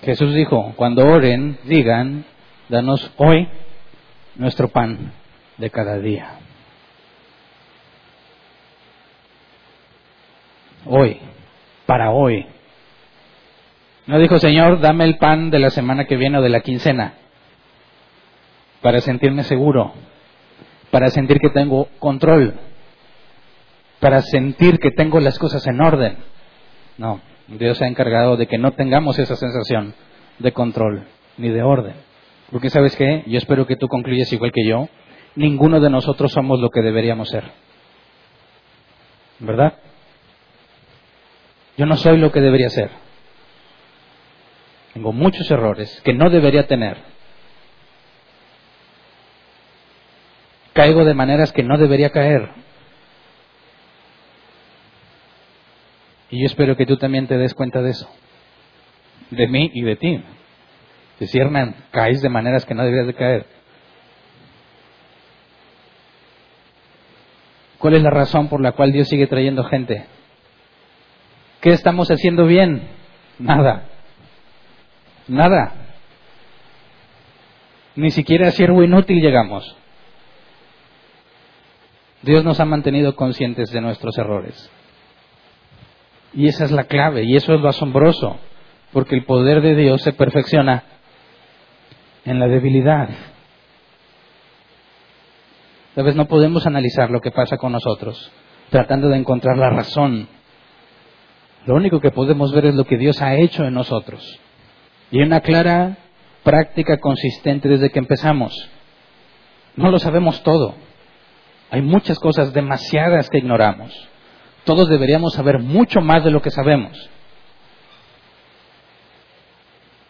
S1: Jesús dijo, cuando oren, digan, danos hoy nuestro pan de cada día. hoy, para hoy. No dijo, Señor, dame el pan de la semana que viene o de la quincena, para sentirme seguro, para sentir que tengo control, para sentir que tengo las cosas en orden. No, Dios se ha encargado de que no tengamos esa sensación de control ni de orden. Porque sabes qué, yo espero que tú concluyas igual que yo, ninguno de nosotros somos lo que deberíamos ser. ¿Verdad? Yo no soy lo que debería ser. Tengo muchos errores que no debería tener. Caigo de maneras que no debería caer. Y yo espero que tú también te des cuenta de eso. De mí y de ti. Si Hernán, caes de maneras que no deberías de caer. ¿Cuál es la razón por la cual Dios sigue trayendo gente? ¿Qué estamos haciendo bien? Nada. Nada. Ni siquiera a siervo inútil llegamos. Dios nos ha mantenido conscientes de nuestros errores. Y esa es la clave, y eso es lo asombroso, porque el poder de Dios se perfecciona en la debilidad. Sabes, no podemos analizar lo que pasa con nosotros tratando de encontrar la razón. Lo único que podemos ver es lo que Dios ha hecho en nosotros. Y una clara práctica consistente desde que empezamos. No lo sabemos todo. Hay muchas cosas demasiadas que ignoramos. Todos deberíamos saber mucho más de lo que sabemos.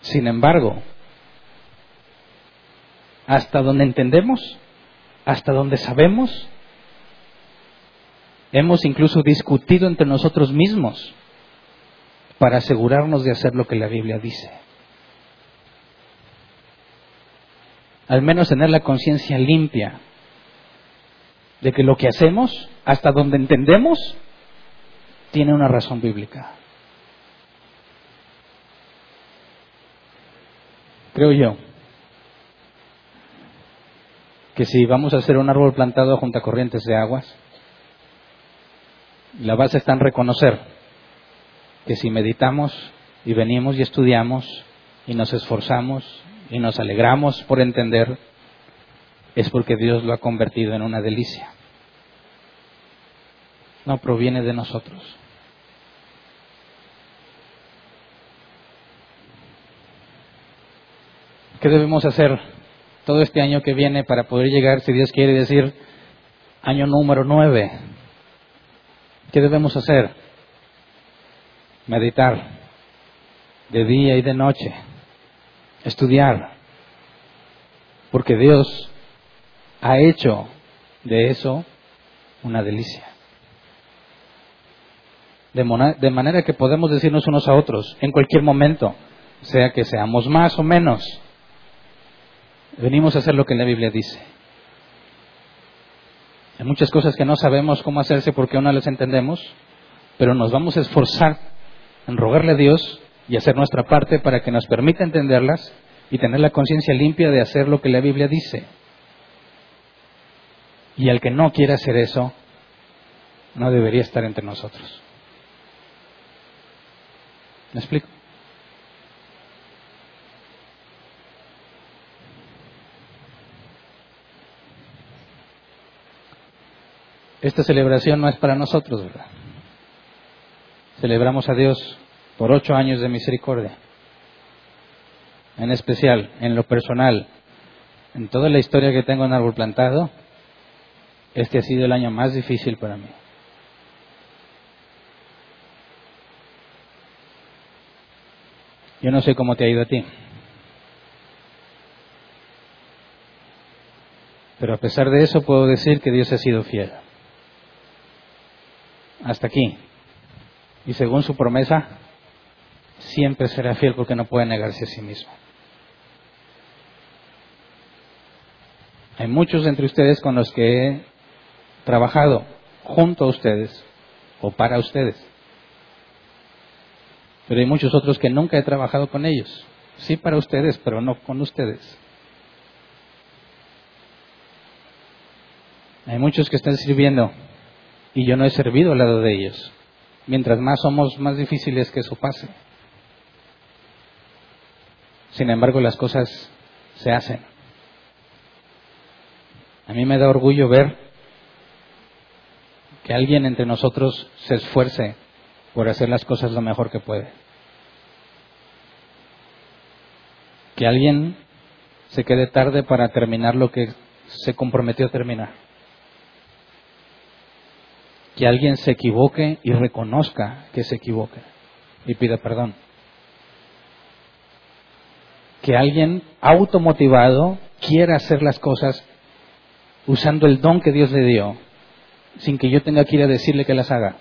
S1: Sin embargo, hasta donde entendemos, hasta donde sabemos, hemos incluso discutido entre nosotros mismos para asegurarnos de hacer lo que la Biblia dice. Al menos tener la conciencia limpia de que lo que hacemos, hasta donde entendemos, tiene una razón bíblica. Creo yo que si vamos a hacer un árbol plantado junto a corrientes de aguas, la base está en reconocer que si meditamos y venimos y estudiamos y nos esforzamos y nos alegramos por entender, es porque Dios lo ha convertido en una delicia no proviene de nosotros. ¿Qué debemos hacer todo este año que viene para poder llegar, si Dios quiere decir, año número nueve? ¿Qué debemos hacer? Meditar de día y de noche, estudiar, porque Dios ha hecho de eso una delicia de, manera que podemos decirnos unos a otros en cualquier momento, sea que seamos más o menos, venimos a hacer lo que la Biblia dice. Hay muchas cosas que no sabemos cómo hacerse porque aún no las entendemos, pero nos vamos a esforzar en rogarle a Dios y hacer nuestra parte para que nos permita entenderlas y tener la conciencia limpia de hacer lo que la Biblia dice. Y al que no quiera hacer eso, no debería estar entre nosotros. ¿Me explico? Esta celebración no es para nosotros, ¿verdad? Celebramos a Dios por ocho años de misericordia. En especial, en lo personal, en toda la historia que tengo en árbol plantado, este ha sido el año más difícil para mí. Yo no sé cómo te ha ido a ti. Pero a pesar de eso puedo decir que Dios ha sido fiel. Hasta aquí. Y según su promesa, siempre será fiel porque no puede negarse a sí mismo. Hay muchos entre ustedes con los que he trabajado junto a ustedes o para ustedes. Pero hay muchos otros que nunca he trabajado con ellos. Sí para ustedes, pero no con ustedes. Hay muchos que están sirviendo y yo no he servido al lado de ellos. Mientras más somos, más difíciles que eso pase. Sin embargo, las cosas se hacen. A mí me da orgullo ver que alguien entre nosotros se esfuerce por hacer las cosas lo mejor que puede. Que alguien se quede tarde para terminar lo que se comprometió a terminar. Que alguien se equivoque y reconozca que se equivoque y pida perdón. Que alguien automotivado quiera hacer las cosas usando el don que Dios le dio, sin que yo tenga que ir a decirle que las haga.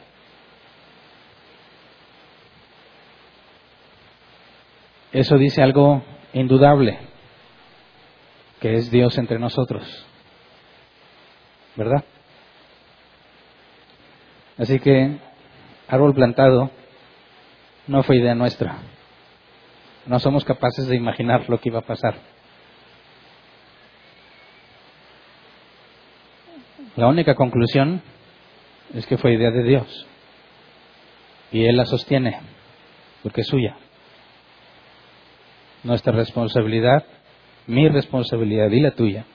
S1: Eso dice algo indudable, que es Dios entre nosotros. ¿Verdad? Así que árbol plantado no fue idea nuestra. No somos capaces de imaginar lo que iba a pasar. La única conclusión es que fue idea de Dios. Y Él la sostiene, porque es suya. Nuestra responsabilidad, mi responsabilidad y la tuya,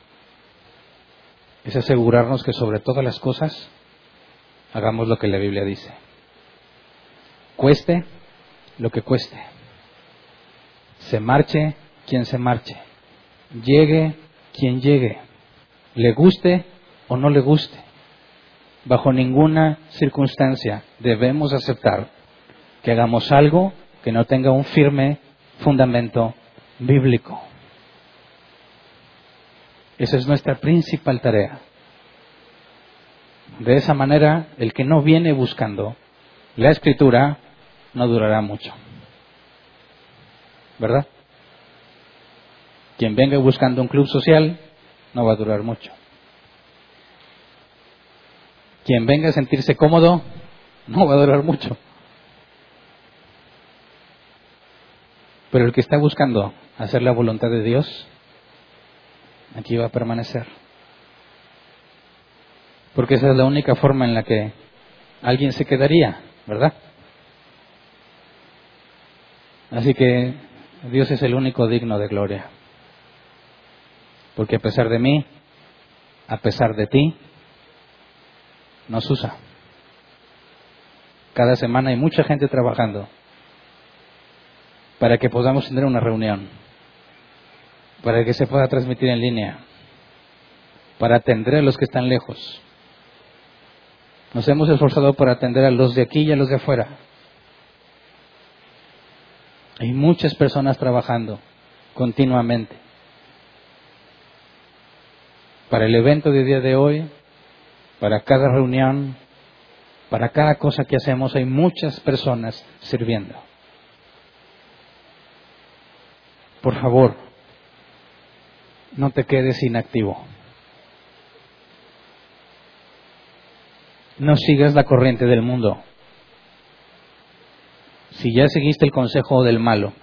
S1: es asegurarnos que sobre todas las cosas hagamos lo que la Biblia dice. Cueste lo que cueste. Se marche quien se marche. Llegue quien llegue. Le guste o no le guste. Bajo ninguna circunstancia debemos aceptar que hagamos algo que no tenga un firme fundamento bíblico. Esa es nuestra principal tarea. De esa manera, el que no viene buscando la escritura no durará mucho. ¿Verdad? Quien venga buscando un club social no va a durar mucho. Quien venga a sentirse cómodo no va a durar mucho. Pero el que está buscando hacer la voluntad de Dios, aquí va a permanecer. Porque esa es la única forma en la que alguien se quedaría, ¿verdad? Así que Dios es el único digno de gloria. Porque a pesar de mí, a pesar de ti, nos usa. Cada semana hay mucha gente trabajando para que podamos tener una reunión, para que se pueda transmitir en línea, para atender a los que están lejos. Nos hemos esforzado por atender a los de aquí y a los de afuera. Hay muchas personas trabajando continuamente. Para el evento de día de hoy, para cada reunión, para cada cosa que hacemos, hay muchas personas sirviendo. Por favor, no te quedes inactivo. No sigas la corriente del mundo si ya seguiste el consejo del malo,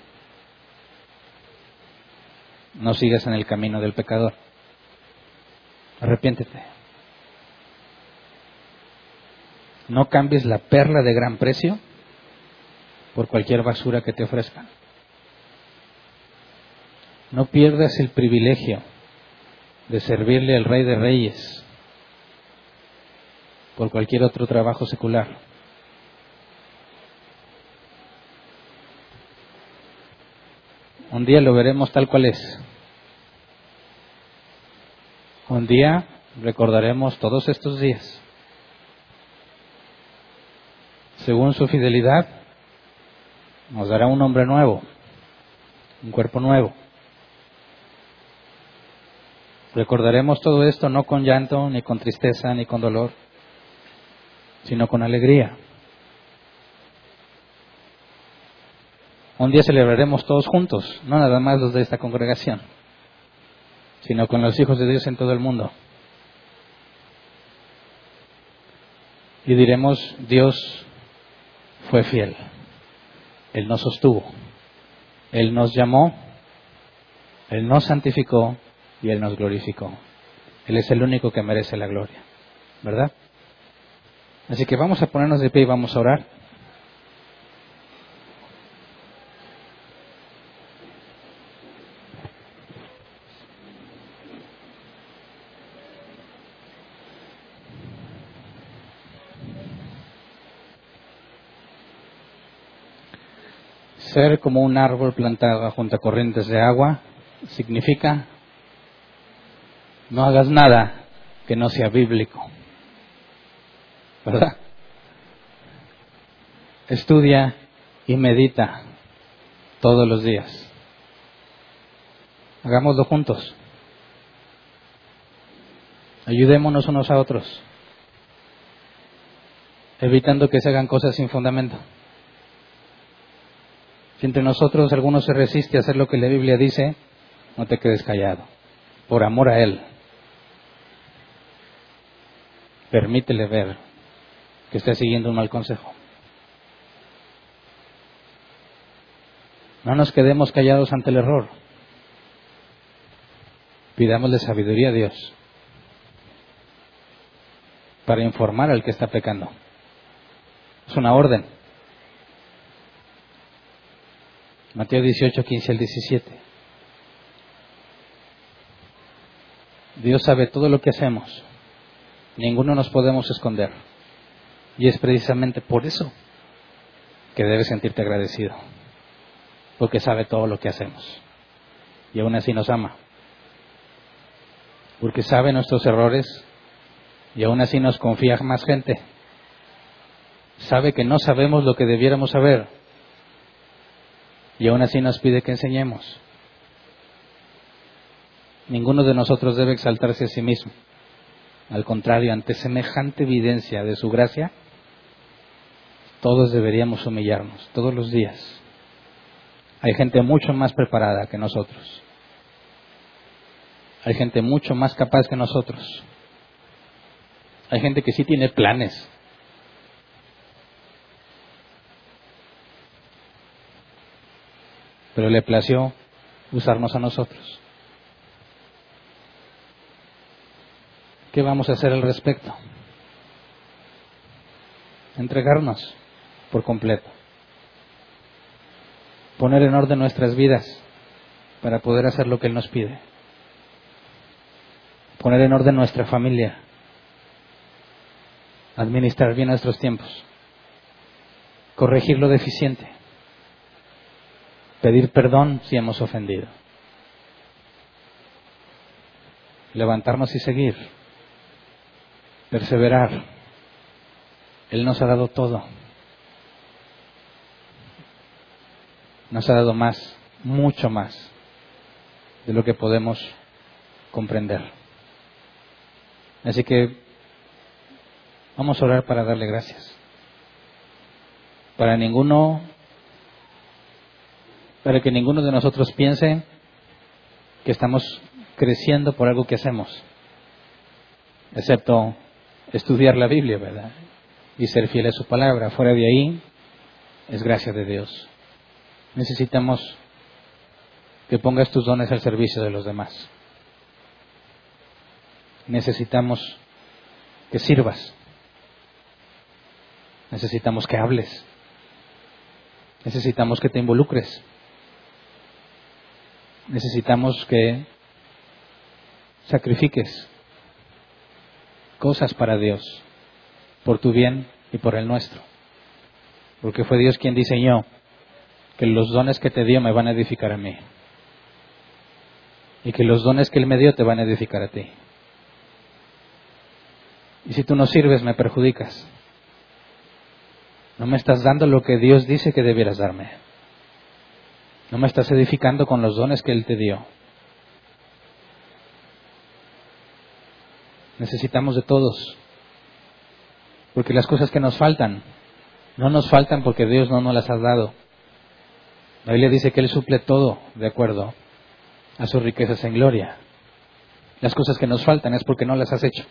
S1: no sigas en el camino del pecador. Arrepiéntete. No cambies la perla de gran precio por cualquier basura que te ofrezcan. No pierdas el privilegio de servirle al Rey de Reyes por cualquier otro trabajo secular. Un día lo veremos tal cual es. Un día recordaremos todos estos días. Según su fidelidad, nos dará un hombre nuevo, un cuerpo nuevo. Recordaremos todo esto no con llanto, ni con tristeza, ni con dolor, sino con alegría. Un día celebraremos todos juntos, no nada más los de esta congregación, sino con los hijos de Dios en todo el mundo. Y diremos, Dios fue fiel, Él nos sostuvo, Él nos llamó, Él nos santificó y Él nos glorificó. Él es el único que merece la gloria, ¿verdad? Así que vamos a ponernos de pie y vamos a orar. Ser como un árbol plantado junto a corrientes de agua significa no hagas nada que no sea bíblico. ¿Verdad? Estudia y medita todos los días. Hagámoslo juntos. Ayudémonos unos a otros, evitando que se hagan cosas sin fundamento. Si entre nosotros alguno se resiste a hacer lo que la Biblia dice, no te quedes callado, por amor a Él. Permítele ver que está siguiendo un mal consejo. No nos quedemos callados ante el error. Pidámosle sabiduría a Dios para informar al que está pecando. Es una orden. Mateo 18, 15 al 17. Dios sabe todo lo que hacemos. Ninguno nos podemos esconder. Y es precisamente por eso que debes sentirte agradecido. Porque sabe todo lo que hacemos. Y aún así nos ama. Porque sabe nuestros errores y aún así nos confía más gente. Sabe que no sabemos lo que debiéramos saber y aún así nos pide que enseñemos. Ninguno de nosotros debe exaltarse a sí mismo. Al contrario, ante semejante evidencia de su gracia, todos deberíamos humillarnos todos los días. Hay gente mucho más preparada que nosotros. Hay gente mucho más capaz que nosotros. Hay gente que sí tiene planes. Pero le plació usarnos a nosotros. ¿Qué vamos a hacer al respecto? Entregarnos por completo. Poner en orden nuestras vidas para poder hacer lo que Él nos pide. Poner en orden nuestra familia. Administrar bien nuestros tiempos. Corregir lo deficiente. Pedir perdón si hemos ofendido. Levantarnos y seguir perseverar. Él nos ha dado todo. Nos ha dado más, mucho más de lo que podemos comprender. Así que vamos a orar para darle gracias. Para ninguno, para que ninguno de nosotros piense que estamos creciendo por algo que hacemos, excepto estudiar la Biblia, ¿verdad? Y ser fiel a su palabra. Fuera de ahí es gracia de Dios. Necesitamos que pongas tus dones al servicio de los demás. Necesitamos que sirvas. Necesitamos que hables. Necesitamos que te involucres. Necesitamos que sacrifiques cosas para Dios, por tu bien y por el nuestro. Porque fue Dios quien diseñó que los dones que te dio me van a edificar a mí. Y que los dones que Él me dio te van a edificar a ti. Y si tú no sirves, me perjudicas. No me estás dando lo que Dios dice que debieras darme. No me estás edificando con los dones que Él te dio. Necesitamos de todos. Porque las cosas que nos faltan, no nos faltan porque Dios no nos las ha dado. La Biblia dice que Él suple todo de acuerdo a sus riquezas en gloria. Las cosas que nos faltan es porque no las has hecho.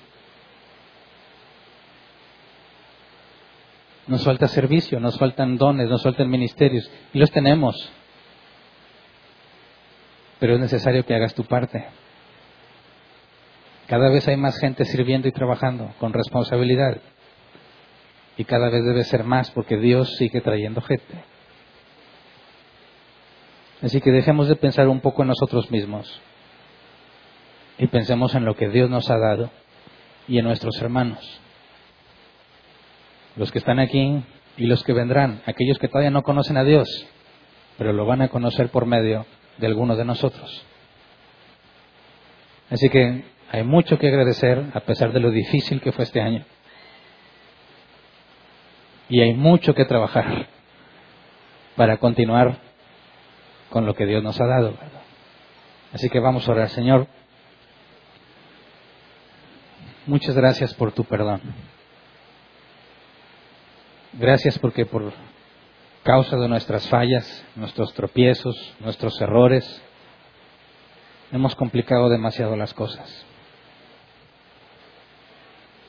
S1: Nos falta servicio, nos faltan dones, nos faltan ministerios. Y los tenemos. Pero es necesario que hagas tu parte. Cada vez hay más gente sirviendo y trabajando con responsabilidad. Y cada vez debe ser más porque Dios sigue trayendo gente. Así que dejemos de pensar un poco en nosotros mismos y pensemos en lo que Dios nos ha dado y en nuestros hermanos. Los que están aquí y los que vendrán, aquellos que todavía no conocen a Dios, pero lo van a conocer por medio de alguno de nosotros. Así que hay mucho que agradecer a pesar de lo difícil que fue este año. Y hay mucho que trabajar para continuar con lo que Dios nos ha dado. Así que vamos a orar, Señor. Muchas gracias por tu perdón. Gracias porque por causa de nuestras fallas, nuestros tropiezos, nuestros errores, hemos complicado demasiado las cosas.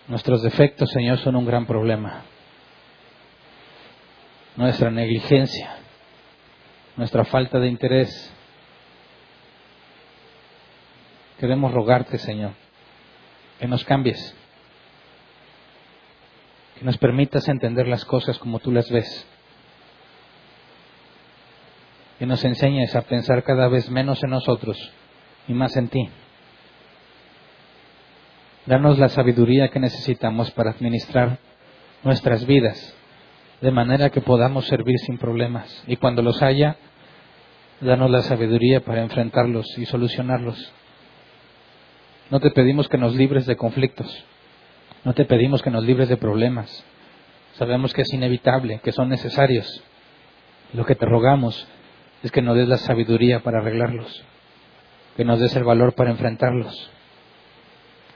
S1: Nuestros defectos, Señor, son un gran problema. Nuestra negligencia, nuestra falta de interés. Queremos rogarte, Señor, que nos cambies, que nos permitas entender las cosas como tú las ves, que nos enseñes a pensar cada vez menos en nosotros y más en ti. Danos la sabiduría que necesitamos para administrar nuestras vidas, de manera que podamos servir sin problemas. Y cuando los haya, danos la sabiduría para enfrentarlos y solucionarlos. No te pedimos que nos libres de conflictos, no te pedimos que nos libres de problemas. Sabemos que es inevitable, que son necesarios. Lo que te rogamos es que nos des la sabiduría para arreglarlos, que nos des el valor para enfrentarlos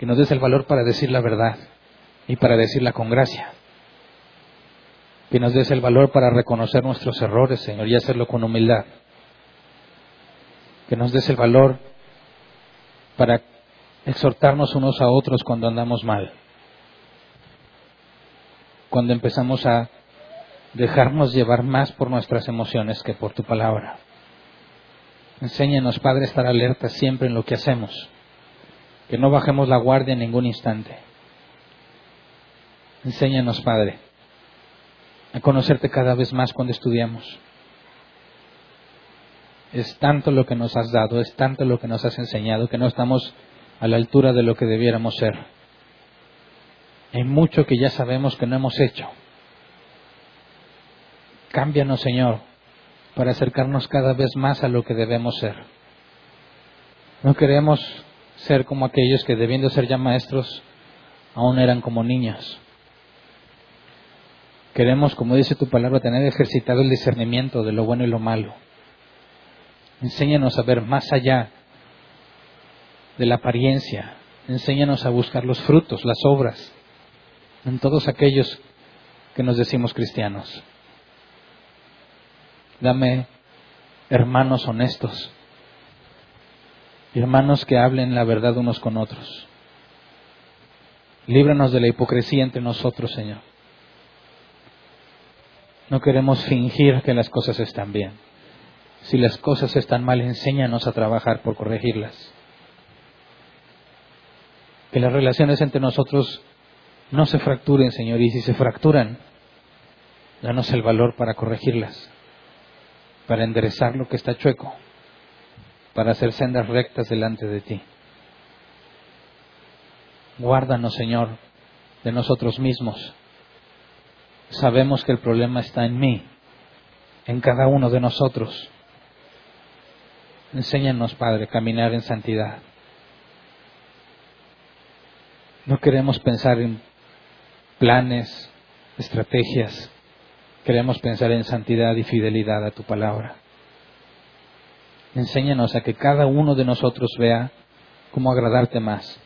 S1: que nos des el valor para decir la verdad y para decirla con gracia. Que nos des el valor para reconocer nuestros errores, Señor, y hacerlo con humildad. Que nos des el valor para exhortarnos unos a otros cuando andamos mal. Cuando empezamos a dejarnos llevar más por nuestras emociones que por tu palabra. Enséñanos, Padre, a estar alerta siempre en lo que hacemos que no bajemos la guardia en ningún instante. Enséñanos, Padre, a conocerte cada vez más cuando estudiamos. Es tanto lo que nos has dado, es tanto lo que nos has enseñado, que no estamos a la altura de lo que debiéramos ser. Hay mucho que ya sabemos que no hemos hecho. Cámbianos, Señor, para acercarnos cada vez más a lo que debemos ser. No queremos ser como aquellos que debiendo ser ya maestros, aún eran como niños. Queremos, como dice tu palabra, tener ejercitado el discernimiento de lo bueno y lo malo. Enséñanos a ver más allá de la apariencia. Enséñanos a buscar los frutos, las obras, en todos aquellos que nos decimos cristianos. Dame hermanos honestos, hermanos que hablen la verdad unos con otros. Líbranos de la hipocresía entre nosotros, Señor. No queremos fingir que las cosas están bien. Si las cosas están mal, enséñanos a trabajar por corregirlas. Que las relaciones entre nosotros no se fracturen, Señor, y si se fracturan, danos el valor para corregirlas, para enderezar lo que está chueco para hacer sendas rectas delante de ti. Guárdanos, Señor, de nosotros mismos. Sabemos que el problema está en mí, en cada uno de nosotros. Enséñanos, Padre, a caminar en santidad. No queremos pensar en planes, estrategias. Queremos pensar en santidad y fidelidad a tu palabra. Enséñanos a que cada uno de nosotros vea cómo agradarte más,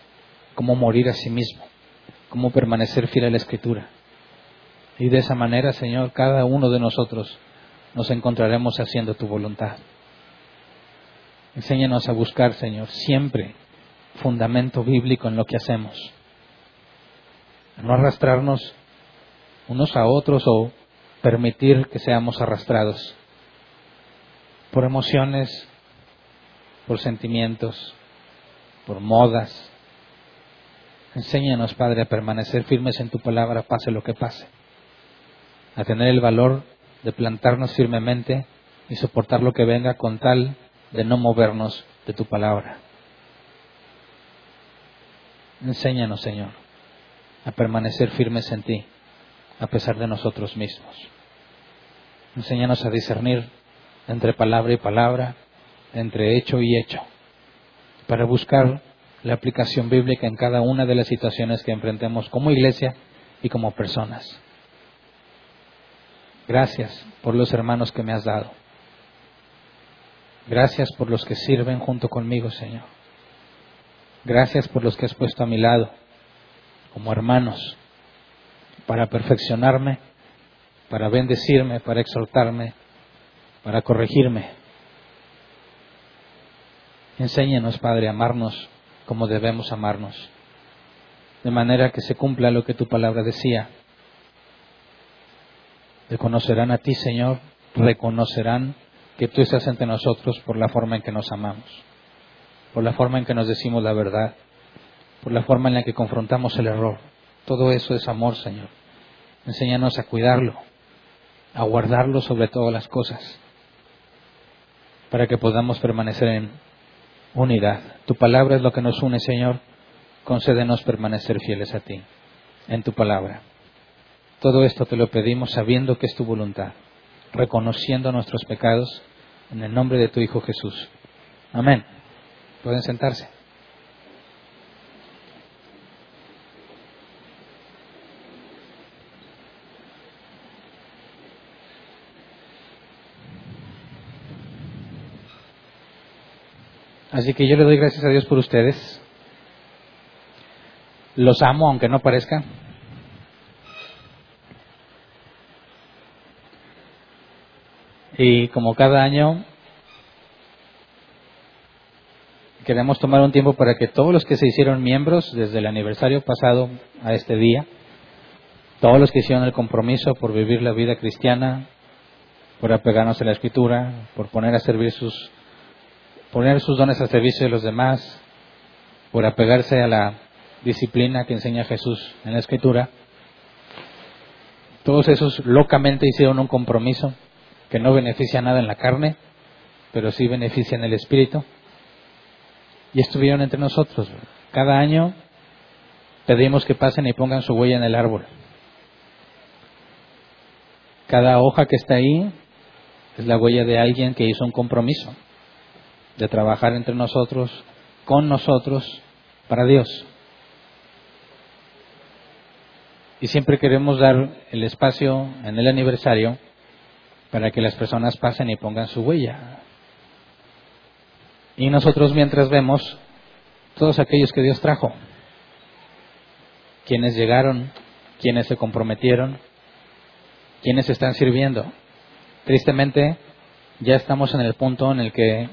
S1: cómo morir a sí mismo, cómo permanecer fiel a la Escritura. Y de esa manera, Señor, cada uno de nosotros nos encontraremos haciendo tu voluntad. Enséñanos a buscar, Señor, siempre fundamento bíblico en lo que hacemos. A no arrastrarnos unos a otros o permitir que seamos arrastrados por emociones, por sentimientos, por modas. Enséñanos, Padre, a permanecer firmes en tu palabra, pase lo que pase. A tener el valor de plantarnos firmemente y soportar lo que venga con tal de no movernos de tu palabra. Enséñanos, Señor, a permanecer firmes en ti, a pesar de nosotros mismos. Enséñanos a discernir entre palabra y palabra, entre hecho y hecho, para buscar la aplicación bíblica en cada una de las situaciones que enfrentemos como iglesia y como personas. Gracias por los hermanos que me has dado. Gracias por los que sirven junto conmigo, Señor. Gracias por los que has puesto a mi lado como hermanos para perfeccionarme, para bendecirme, para exhortarme, para corregirme. Enséñanos, Padre, a amarnos como debemos amarnos, de manera que se cumpla lo que tu palabra decía. Te conocerán a ti, Señor, reconocerán que tú estás entre nosotros por la forma en que nos amamos, por la forma en que nos decimos la verdad, por la forma en la que confrontamos el error. Todo eso es amor, Señor. Enséñanos a cuidarlo, a guardarlo sobre todas las cosas, para que podamos permanecer en unidad. Tu palabra es lo que nos une, Señor. Concédenos permanecer fieles a ti, en tu palabra. Todo esto te lo pedimos sabiendo que es tu voluntad, reconociendo nuestros pecados en el nombre de tu Hijo Jesús. Amén. Pueden sentarse. Así que yo le doy gracias a Dios por ustedes. Los amo, aunque no parezca. Y como cada año, queremos tomar un tiempo para que todos los que se hicieron miembros desde el aniversario pasado a este día, todos los que hicieron el compromiso por vivir la vida cristiana, por apegarnos a la escritura, por poner a servir sus poner sus dones al servicio de los demás, por apegarse a la disciplina que enseña Jesús en la Escritura. Todos esos locamente hicieron un compromiso que no beneficia nada en la carne, pero sí beneficia en el Espíritu. Y estuvieron entre nosotros. Cada año pedimos que pasen y pongan su huella en el árbol. Cada hoja que está ahí es la huella de alguien que hizo un compromiso de trabajar entre nosotros, con nosotros, para Dios. Y siempre queremos dar el espacio en el aniversario para que las personas pasen y pongan su huella. Y nosotros mientras vemos todos aquellos que Dios trajo, quienes llegaron, quienes se comprometieron, quienes están sirviendo. Tristemente, ya estamos en el punto en el que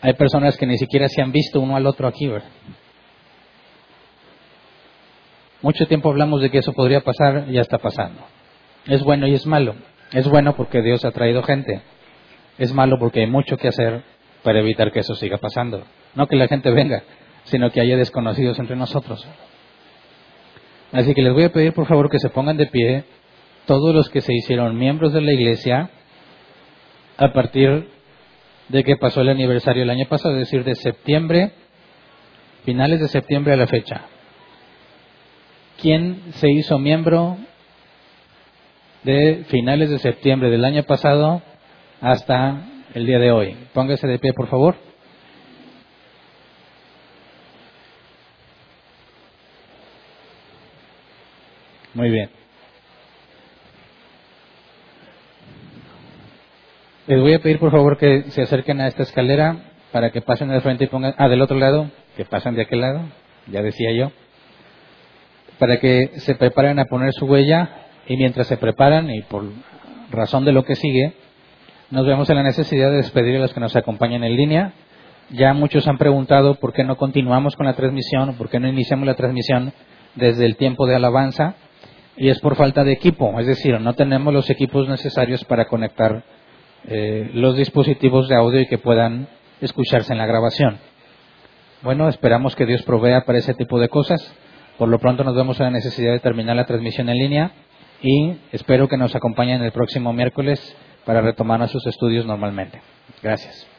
S1: hay personas que ni siquiera se han visto uno al otro aquí. Mucho tiempo hablamos de que eso podría pasar y ya está pasando. Es bueno y es malo. Es bueno porque Dios ha traído gente. Es malo porque hay mucho que hacer para evitar que eso siga pasando. No que la gente venga, sino que haya desconocidos entre nosotros. Así que les voy a pedir por favor que se pongan de pie todos los que se hicieron miembros de la iglesia a partir de que pasó el aniversario el año pasado, es decir, de septiembre, finales de septiembre a la fecha. ¿Quién se hizo miembro de finales de septiembre del año pasado hasta el día de hoy? Póngase de pie, por favor. Muy bien. Les voy a pedir por favor que se acerquen a esta escalera para que pasen de frente y pongan, ah, del otro lado, que pasen de aquel lado, ya decía yo, para que se preparen a poner su huella y mientras se preparan y por razón de lo que sigue, nos vemos en la necesidad de despedir a los que nos acompañan en línea. Ya muchos han preguntado por qué no continuamos con la transmisión, por qué no iniciamos la transmisión desde el tiempo de alabanza, y es por falta de equipo, es decir, no tenemos los equipos necesarios para conectar eh, los dispositivos de audio y que puedan escucharse en la grabación. Bueno, esperamos que Dios provea para ese tipo de cosas. Por lo pronto nos vemos en la necesidad de terminar la transmisión en línea y espero que nos acompañen el próximo miércoles para retomar nuestros estudios normalmente. Gracias.